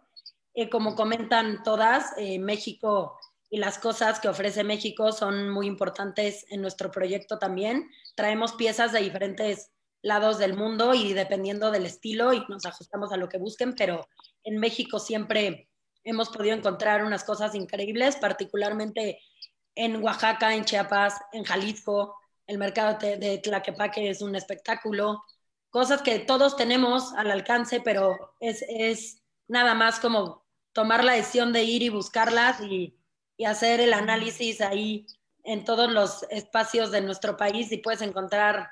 Eh, como comentan todas, eh, México y las cosas que ofrece México son muy importantes en nuestro proyecto también. Traemos piezas de diferentes lados del mundo y dependiendo del estilo y nos ajustamos a lo que busquen, pero en México siempre hemos podido encontrar unas cosas increíbles, particularmente en Oaxaca, en Chiapas, en Jalisco, el mercado de Tlaquepaque es un espectáculo, cosas que todos tenemos al alcance, pero es, es nada más como tomar la decisión de ir y buscarlas y, y hacer el análisis ahí en todos los espacios de nuestro país y puedes encontrar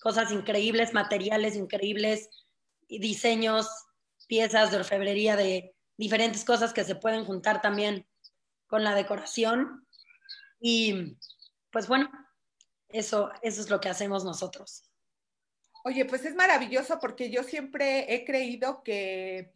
cosas increíbles, materiales increíbles, diseños, piezas de orfebrería de diferentes cosas que se pueden juntar también con la decoración. Y pues bueno, eso, eso es lo que hacemos nosotros. Oye, pues es maravilloso porque yo siempre he creído que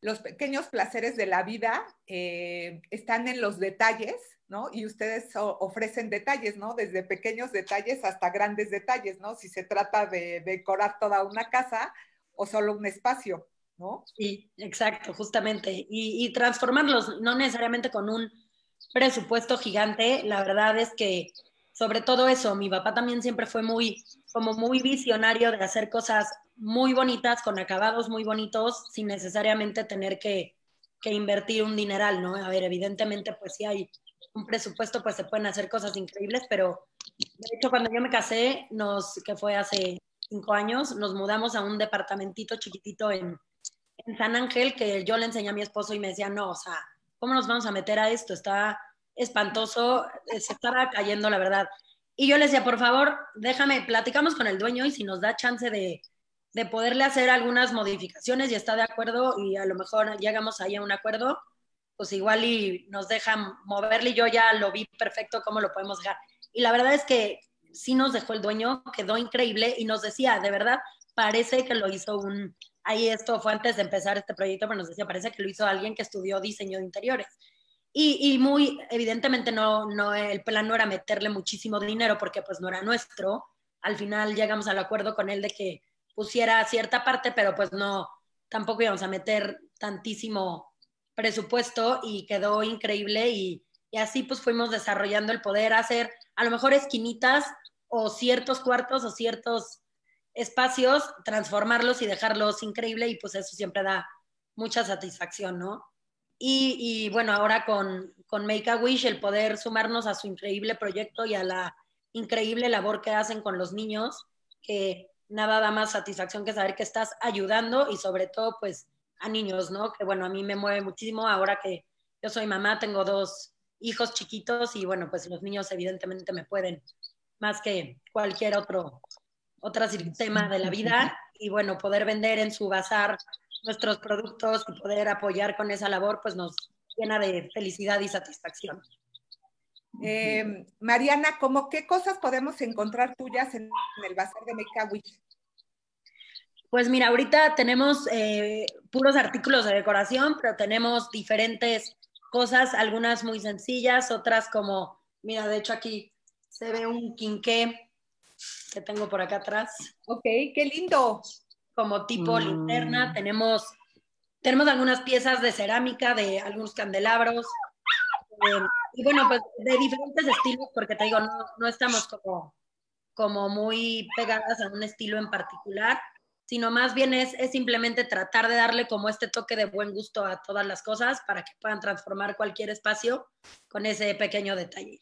los pequeños placeres de la vida eh, están en los detalles, ¿no? Y ustedes ofrecen detalles, ¿no? Desde pequeños detalles hasta grandes detalles, ¿no? Si se trata de, decorar toda una casa o solo un espacio, ¿no? Sí, exacto, justamente. Y, y transformarlos, no necesariamente con un presupuesto gigante, la verdad es que sobre todo eso, mi papá también siempre fue muy, como muy visionario de hacer cosas muy bonitas, con acabados muy bonitos, sin necesariamente tener que, que invertir un dineral, ¿no? A ver, evidentemente, pues si hay un presupuesto, pues se pueden hacer cosas increíbles, pero de hecho cuando yo me casé, nos, que fue hace cinco años, nos mudamos a un departamentito chiquitito en, en San Ángel, que yo le enseñé a mi esposo y me decía, no, o sea, ¿cómo nos vamos a meter a esto? Está espantoso, se estaba cayendo, la verdad. Y yo le decía, por favor, déjame, platicamos con el dueño y si nos da chance de, de poderle hacer algunas modificaciones y está de acuerdo y a lo mejor llegamos ahí a un acuerdo, pues igual y nos dejan moverle y yo ya lo vi perfecto cómo lo podemos dejar. Y la verdad es que sí nos dejó el dueño, quedó increíble y nos decía, de verdad, parece que lo hizo un, ahí esto fue antes de empezar este proyecto, pero nos decía, parece que lo hizo alguien que estudió diseño de interiores. Y, muy evidentemente no, no, el plan no era meterle muchísimo dinero porque pues no era nuestro. Al final llegamos al acuerdo con él de que pusiera cierta parte, pero pues no, tampoco íbamos a meter tantísimo presupuesto y quedó increíble y, y así pues fuimos desarrollando el poder hacer a lo mejor esquinitas o ciertos cuartos o ciertos espacios, transformarlos y dejarlos increíble y pues eso siempre da mucha satisfacción, ¿no? Y, bueno, ahora con, con Make a Wish, el poder sumarnos a su increíble proyecto y a la increíble labor que hacen con los niños, que nada da más satisfacción que saber que estás ayudando y sobre todo pues a niños, ¿no? Que bueno, a mí me mueve muchísimo ahora que yo soy mamá, tengo dos hijos chiquitos y bueno, pues los niños evidentemente me pueden más que cualquier otro, otro tema de la vida y bueno, poder vender en su bazar nuestros productos y poder apoyar con esa labor, pues nos llena de felicidad y satisfacción. Eh, Mariana, ¿cómo qué cosas podemos encontrar tuyas en, el bazar de Make Wish? Pues mira, ahorita tenemos eh, puros artículos de decoración, pero tenemos diferentes cosas, algunas muy sencillas, otras como, mira, de hecho aquí se ve un quinqué que tengo por acá atrás. Ok, qué lindo como tipo linterna, mm. tenemos, tenemos algunas piezas de cerámica, de algunos candelabros, eh, y bueno, pues de diferentes estilos, porque te digo, no, no estamos como, como muy pegadas a un estilo en particular. sino más bien es, es simplemente tratar de darle como este toque de buen gusto a todas las cosas para que puedan transformar cualquier espacio con ese pequeño detalle.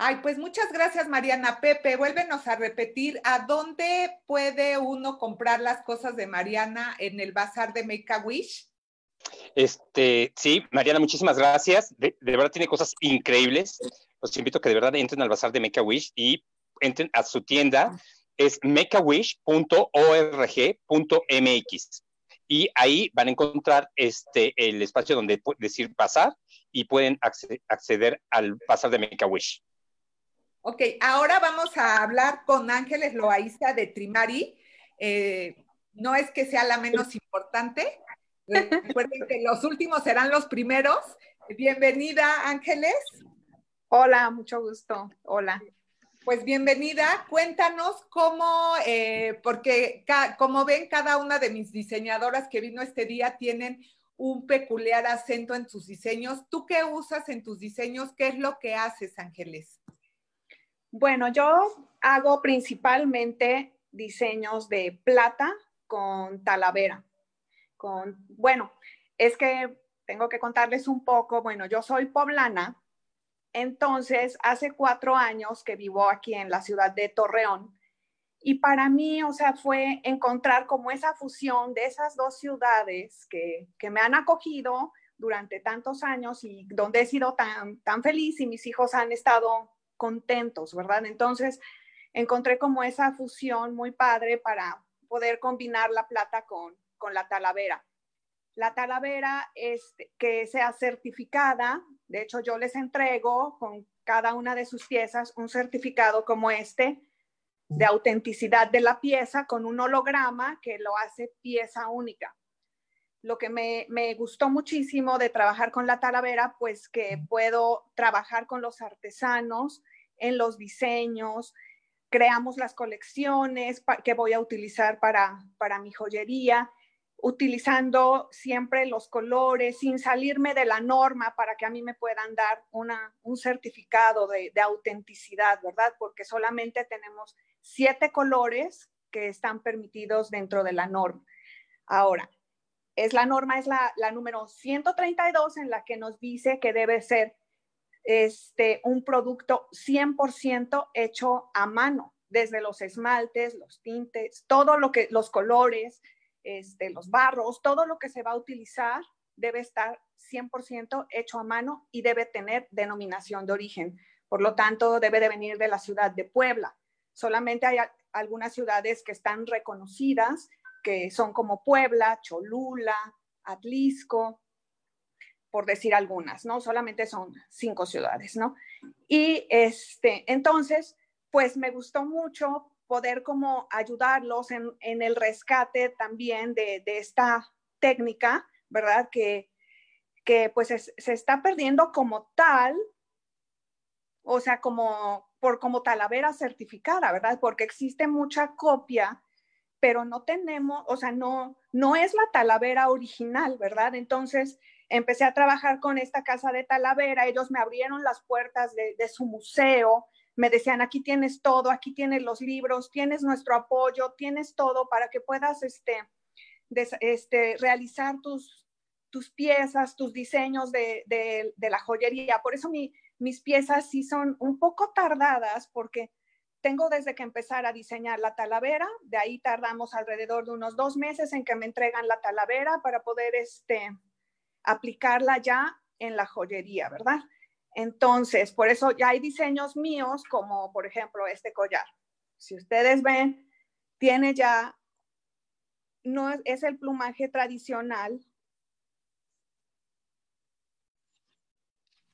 Ay, pues muchas gracias, Mariana. Pepe, vuélvenos a repetir, ¿a dónde puede uno comprar las cosas de Mariana en el bazar de Make a Wish? Este, sí, Mariana, muchísimas gracias. De, verdad tiene cosas increíbles. Los invito a que de verdad entren al bazar de Make a Wish y entren a su tienda es makeawish.org.mx y ahí van a encontrar este, el espacio donde decir pasar y pueden acceder al pasar de Make a Wish. Ok, ahora vamos a hablar con Ángeles Loaiza de Trimari. Eh, no es que sea la menos importante. <laughs> Recuerden que los últimos serán los primeros. Bienvenida, Ángeles. Hola, mucho gusto. Hola. Pues bienvenida, cuéntanos cómo, eh, porque como ven, cada una de mis diseñadoras que vino este día tienen un peculiar acento en sus diseños. ¿Tú qué usas en tus diseños? ¿Qué es lo que haces, Ángeles? Bueno, yo hago principalmente diseños de plata con talavera. Con, bueno, es que tengo que contarles un poco. Bueno, yo soy poblana, entonces, hace cuatro años que vivo aquí en la ciudad de Torreón y para mí, o sea, fue encontrar como esa fusión de esas dos ciudades que, me han acogido durante tantos años y donde he sido tan, tan feliz y mis hijos han estado contentos, ¿verdad? Entonces, encontré como esa fusión muy padre para poder combinar la plata con, con la talavera. La talavera es que sea certificada de hecho, yo les entrego con cada una de sus piezas un certificado como este de autenticidad de la pieza con un holograma que lo hace pieza única. Lo que me, gustó muchísimo de trabajar con la talavera, pues que puedo trabajar con los artesanos en los diseños, creamos las colecciones que voy a utilizar para, para mi joyería utilizando siempre los colores, sin salirme de la norma para que a mí me puedan dar un certificado de, autenticidad, ¿verdad? Porque solamente tenemos siete colores que están permitidos dentro de la norma. Ahora, es la norma, es la, número 132 en la que nos dice que debe ser este, un producto 100% hecho a mano, desde los esmaltes, los tintes, todo lo que, los colores, este, los barros, todo lo que se va a utilizar debe estar 100% hecho a mano y debe tener denominación de origen. Por lo tanto, debe de venir de la ciudad de Puebla. Solamente hay algunas ciudades que están reconocidas, que son como Puebla, Cholula, Atlisco, por decir algunas, ¿no? Solamente son cinco ciudades, ¿no? Y este, entonces, pues me gustó mucho poder como ayudarlos en, el rescate también de, esta técnica, ¿verdad? Que, que pues se está perdiendo como tal, o sea, como por como talavera certificada, ¿verdad? Porque existe mucha copia, pero no tenemos, o sea, no, no es la talavera original, ¿verdad? Entonces empecé a trabajar con esta casa de talavera, ellos me abrieron las puertas de, de su museo, me decían, aquí tienes todo, aquí tienes los libros, tienes nuestro apoyo, tienes todo para que puedas este, este, realizar tus, tus piezas, tus diseños de, la joyería. Por eso mis piezas sí son un poco tardadas porque tengo desde que empezar a diseñar la talavera, de ahí tardamos alrededor de unos dos meses en que me entregan la talavera para poder este, aplicarla ya en la joyería, ¿verdad? Entonces, por eso ya hay diseños míos, como por ejemplo este collar. Si ustedes ven, tiene ya, no es, el plumaje tradicional.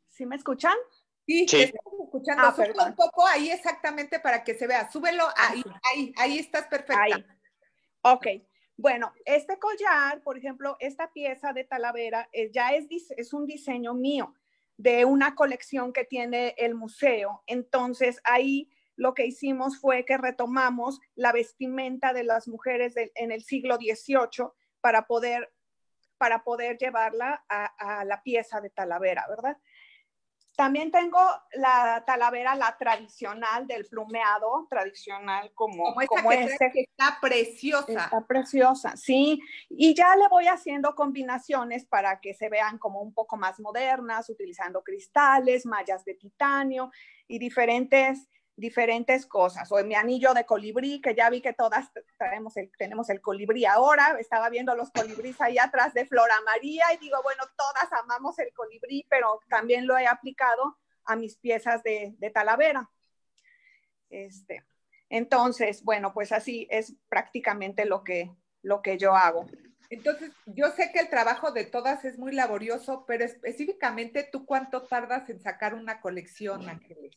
¿Sí me escuchan? Sí, sí. escuchando. Ah, un poco ahí exactamente para que se vea. Súbelo ah, ahí, ahí, ahí estás perfecta. Ahí. Ok. Bueno, este collar, por ejemplo, esta pieza de talavera eh, ya es, es un diseño mío de una colección que tiene el museo. Entonces ahí lo que hicimos fue que retomamos la vestimenta de las mujeres en el siglo XVIII para poder, para poder llevarla a, la pieza de Talavera, ¿verdad? También tengo la talavera, la tradicional del plumeado, tradicional como, Como esta como que, este. que está preciosa. Está preciosa, sí. Y ya le voy haciendo combinaciones para que se vean como un poco más modernas, utilizando cristales, mallas de titanio y diferentes, diferentes cosas. O en mi anillo de colibrí, que ya vi que todas traemos el, tenemos el colibrí ahora. Estaba viendo los colibríes ahí atrás de Flora María y digo, bueno, todas amamos el colibrí, pero también lo he aplicado a mis piezas de, de talavera. Este, entonces, bueno, pues así es prácticamente lo que, lo que yo hago. Entonces, yo sé que el trabajo de todas es muy laborioso, pero específicamente tú cuánto tardas en sacar una colección, Ángeles.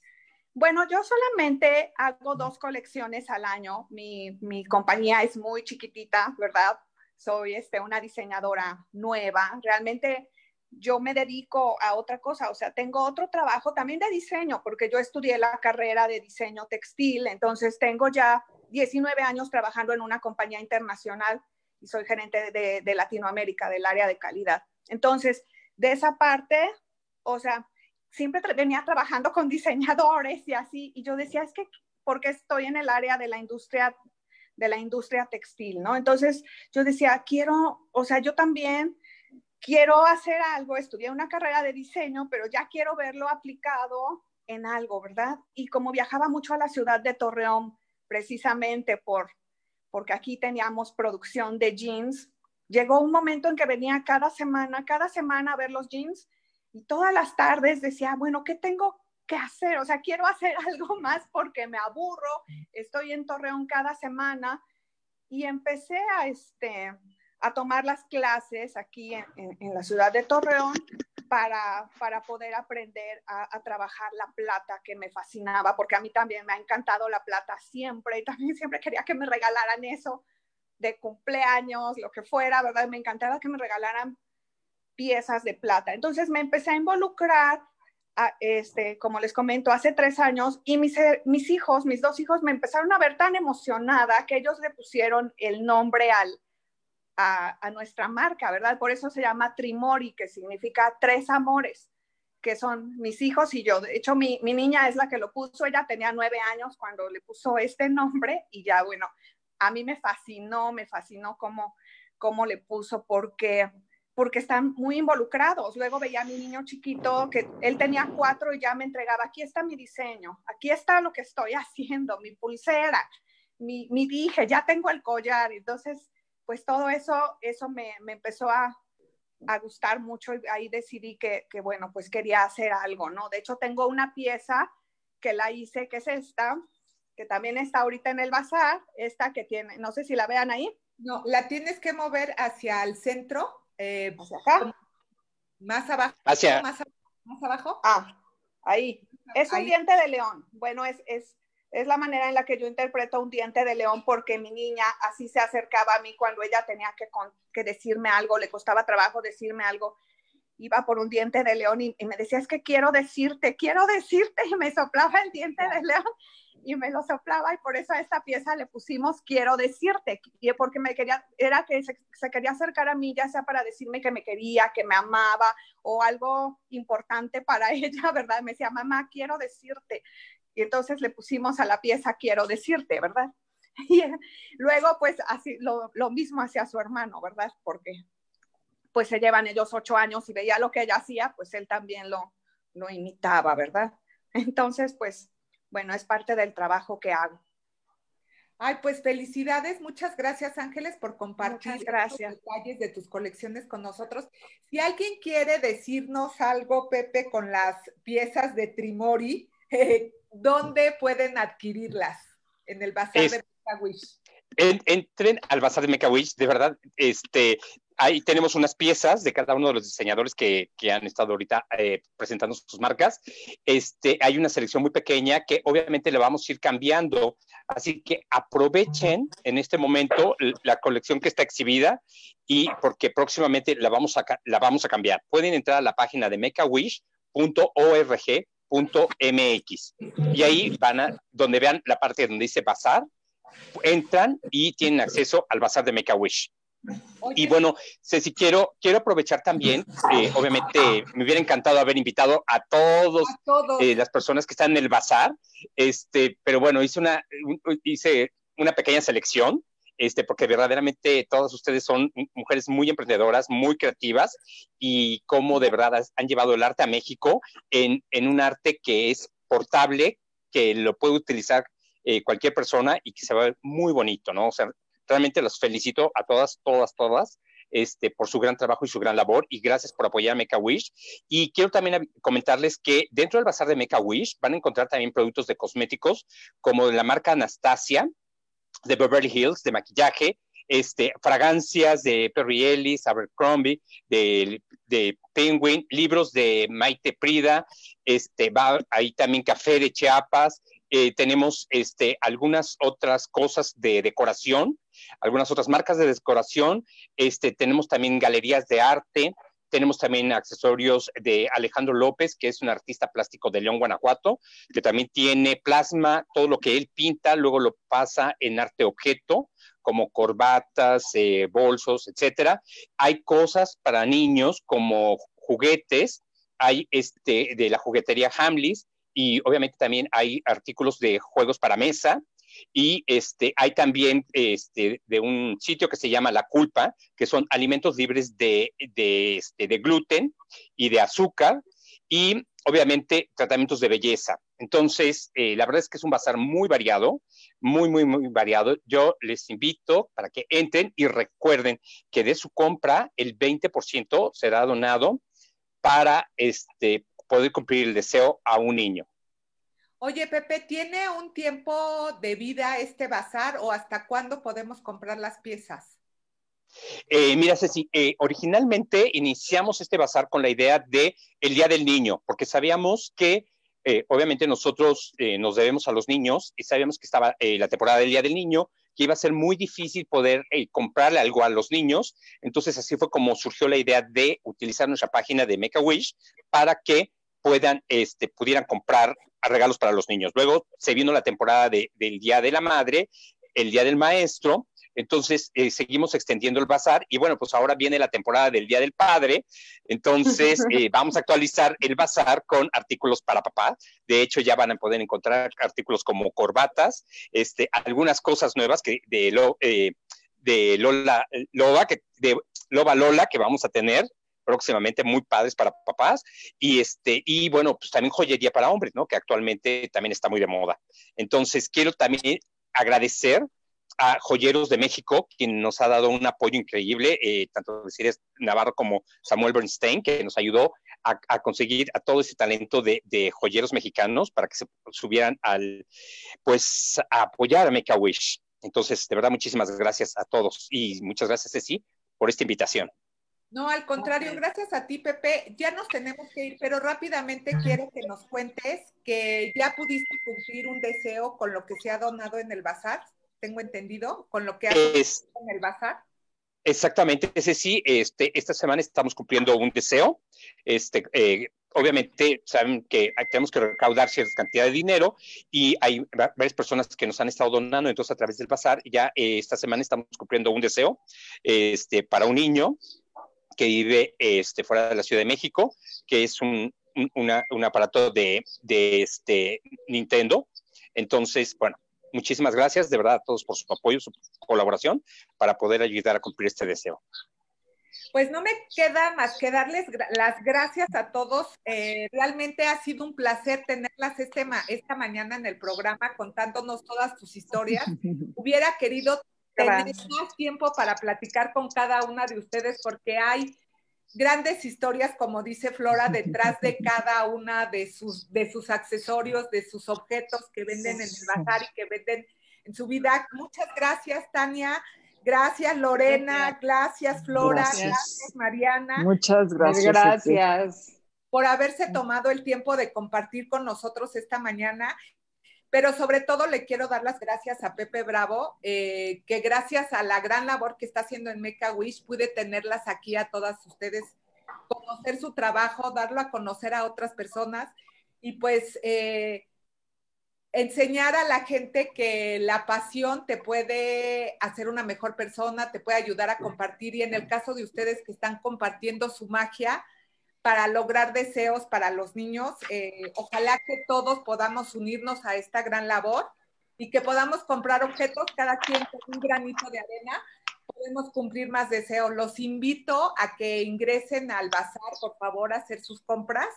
Bueno, yo solamente hago dos colecciones al año. Mi, mi compañía es muy chiquitita, ¿verdad? Soy este, una diseñadora nueva. Realmente yo me dedico a otra cosa, o sea, tengo otro trabajo también de diseño, porque yo estudié la carrera de diseño textil, entonces tengo ya 19 años trabajando en una compañía internacional y soy gerente de, de Latinoamérica, del área de calidad. Entonces, de esa parte, o sea, siempre venía trabajando con <laughs> diseñadores y así, y yo decía, es que, porque estoy en el área de la industria, de la industria textil, ¿no? Entonces, yo decía, quiero, o sea, yo también quiero hacer algo, estudié una carrera de diseño, pero ya quiero verlo aplicado en algo, ¿verdad? Y como viajaba mucho a la ciudad de Torreón, precisamente por, porque aquí teníamos producción de jeans, llegó un momento en que venía cada semana, cada semana a ver los jeans y todas las tardes decía, bueno, ¿qué tengo que hacer? O sea, quiero hacer <laughs> algo más porque me aburro, estoy en Torreón cada semana y empecé a, este, a tomar las clases aquí en, la ciudad de Torreón para, para poder aprender a, a, trabajar la plata que me fascinaba, porque a mí también me ha encantado la plata siempre y también siempre quería que me regalaran eso de cumpleaños, lo que fuera, ¿verdad? Me encantaba que me regalaran piezas de plata. Entonces me empecé a involucrar, a, este, como les comento, hace tres años y mis, mis hijos, mis dos hijos me empezaron a ver tan emocionada que ellos le pusieron el nombre al, a, a, nuestra marca, ¿verdad? Por eso se llama Trimori, que significa tres amores, que son mis hijos y yo. De hecho, mi, mi niña es la que lo puso, ella tenía nueve años cuando le puso este nombre y ya, bueno, a mí me fascinó, me fascinó cómo, cómo le puso, porque porque están muy involucrados. Luego veía a mi niño chiquito que él tenía cuatro y ya me entregaba, aquí está mi diseño, aquí está lo que estoy haciendo, mi pulsera, mi, mi dije, ya tengo el collar. Entonces, pues todo eso, eso me, me empezó a, a, gustar mucho y ahí decidí que, que, bueno, pues quería hacer algo, ¿no? De hecho, tengo una pieza que la hice, que es esta, que también está ahorita en el bazar, esta que tiene, no sé si la vean ahí. No, la tienes que mover hacia el centro eh, hacia acá. Más abajo. Hacia. Más, más, abajo. Ah, ahí. Es un ahí. diente de león. Bueno, es, es, es la manera en la que yo interpreto un diente de león porque mi niña así se acercaba a mí cuando ella tenía que, con, que decirme algo, le costaba trabajo decirme algo. Iba por un diente de león y, y, me decía, es que quiero decirte, quiero decirte, y me soplaba el diente de león y me lo soplaba y por eso a esta pieza le pusimos quiero decirte y porque me quería era que se, se, quería acercar a mí ya sea para decirme que me quería que me amaba o algo importante para <laughs> ella verdad me decía mamá quiero decirte y entonces le pusimos a la pieza quiero decirte verdad <laughs> y luego pues así lo, lo mismo hacia su hermano verdad porque pues se llevan ellos ocho años y veía lo que ella hacía pues él también lo lo imitaba verdad entonces pues bueno, es parte del trabajo que hago. Ay, pues felicidades, muchas gracias Ángeles por compartir muchas gracias. los detalles de tus colecciones con nosotros. Si alguien quiere decirnos algo, Pepe, con las piezas de Trimori, eh, <laughs> ¿dónde pueden adquirirlas? En el bazar es, de Mecawish. En, entren al bazar de Mecawish, de verdad, este, ahí tenemos unas piezas de cada uno de los diseñadores que, que han estado ahorita eh, presentando sus marcas. Este, hay una selección muy pequeña que obviamente le vamos a ir cambiando, así que aprovechen en este momento la colección que está exhibida y porque próximamente la vamos a, la vamos a cambiar. Pueden entrar a la página de mecawish.org.mx y ahí van a, donde vean la parte donde dice bazar, entran y tienen acceso al bazar de Make Y bueno, Ceci, quiero, quiero aprovechar también, eh, obviamente me hubiera encantado haber invitado a todos, eh, las personas que están en el bazar, este, pero bueno, hice una, hice una pequeña selección, este, porque verdaderamente todas ustedes son mujeres muy emprendedoras, muy creativas y como de verdad han llevado el arte a México en, en un arte que es portable, que lo puede utilizar eh, cualquier persona y que se va a ver muy bonito, ¿no? O sea, realmente los felicito a todas, todas, todas. Este, por su gran trabajo y su gran labor y gracias por apoyar a Mecha Wish. Y quiero también comentarles que dentro del bazar de Mecha Wish van a encontrar también productos de cosméticos como de la marca Anastasia, de Beverly Hills, de maquillaje, este, fragancias de Perry Ellis, Abercrombie, de, de Penguin, libros de Maite Prida, este, va ahí también café de Chiapas, eh, tenemos este, algunas otras cosas de decoración, algunas otras marcas de decoración, este, tenemos también galerías de arte, tenemos también accesorios de Alejandro López, que es un artista plástico de León, Guanajuato, que también tiene plasma, todo lo que él pinta, luego lo pasa en arte objeto, como corbatas, eh, bolsos, etcétera. Hay cosas para niños como juguetes, hay este de la juguetería Hamlis, y obviamente también hay artículos de juegos para mesa y este, hay también este, de un sitio que se llama La Culpa, que son alimentos libres de, de, este, de gluten y de azúcar y obviamente tratamientos de belleza. Entonces, eh, la verdad es que es un bazar muy variado, muy, muy, muy variado. Yo les invito para que entren y recuerden que de su compra el 20% será donado para este, poder cumplir el deseo a un niño. Oye, Pepe, ¿tiene un tiempo de vida este bazar o hasta cuándo podemos comprar las piezas? Eh, mira, Ceci, eh, originalmente iniciamos este bazar con la idea de el Día del Niño, porque sabíamos que eh, obviamente nosotros nos debemos a los niños y sabíamos que estaba la temporada del Día del Niño, que iba a ser muy difícil poder comprarle algo a los niños. Entonces así fue como surgió la idea de utilizar nuestra página de Make a Wish para que puedan, este, pudieran comprar regalos para los niños. Luego se vino la temporada del Día de la Madre, el Día del Maestro, entonces eh, seguimos extendiendo el bazar y bueno, pues ahora viene la temporada del Día del Padre, entonces <laughs> eh, vamos a actualizar el bazar con artículos para papá. De hecho, ya van a poder encontrar artículos como corbatas, este, algunas cosas nuevas que de, lo, eh, de Lola, Loba, que, de Loba Lola que vamos a tener, próximamente muy padres para papás y este y bueno pues también joyería para hombres no que actualmente también está muy de moda entonces quiero también agradecer a Joyeros de México, quien nos ha dado un apoyo increíble, eh, tanto decir Navarro como Samuel Bernstein, que nos ayudó a, conseguir a todo ese talento de, joyeros mexicanos para que se subieran al, pues, a apoyar a Make a Wish. Entonces, de verdad, muchísimas gracias a todos y muchas gracias, Ceci, por esta invitación. No, al contrario, gracias a ti, Pepe. Ya nos tenemos que ir, pero rápidamente quiero que nos cuentes que ya pudiste cumplir un deseo con lo que se ha donado en el bazar, tengo entendido, con lo que ha es, en el bazar. Exactamente, ese sí, este, esta semana estamos cumpliendo un deseo. Este, eh, obviamente saben que tenemos que recaudar cierta cantidad de dinero y hay varias personas que nos han estado donando, entonces a través del bazar ya eh, esta semana estamos cumpliendo un deseo este, para un niño que vive este, fuera de la Ciudad de México, que es un, aparato de, este, Nintendo. Entonces, bueno, muchísimas gracias de verdad a todos por su apoyo, su colaboración para poder ayudar a cumplir este deseo. Pues no me queda más que darles las gracias a todos. Eh, realmente ha sido un placer tenerlas este esta mañana en el programa contándonos todas sus historias. <laughs> Hubiera querido tener más tiempo para platicar con cada una de ustedes porque hay grandes historias, como dice Flora, detrás de <laughs> cada una de sus, de sus accesorios, de sus objetos que venden en el bazar y que venden en su vida. Muchas gracias, Tania. Gracias, Lorena. Gracias, Flora. Gracias, Mariana. Muchas gracias. Gracias por haberse tomado el tiempo de compartir con nosotros esta mañana pero sobre todo le quiero dar las gracias a Pepe Bravo, eh, que gracias a la gran labor que está haciendo en Meca Wish pude tenerlas aquí a todas ustedes, conocer su trabajo, darlo a conocer a otras personas y pues eh, enseñar a la gente que la pasión te puede hacer una mejor persona, te puede ayudar a compartir y en el caso de ustedes que están compartiendo su magia para lograr deseos para los niños, eh, ojalá que todos podamos unirnos a esta gran labor y que podamos comprar objetos, cada quien con un granito de arena, podemos cumplir más deseos. Los invito a que ingresen al bazar, por favor, a hacer sus compras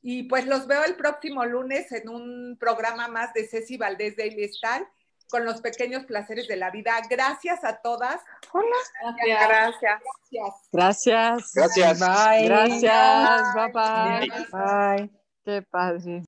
y pues los veo el próximo lunes en un programa más de Ceci Valdés de Stal con los pequeños placeres de la vida. Gracias a todas. Hola. Gracias. Gracias. Gracias. Bye. Gracias. Bye bye. Bye. Qué padre.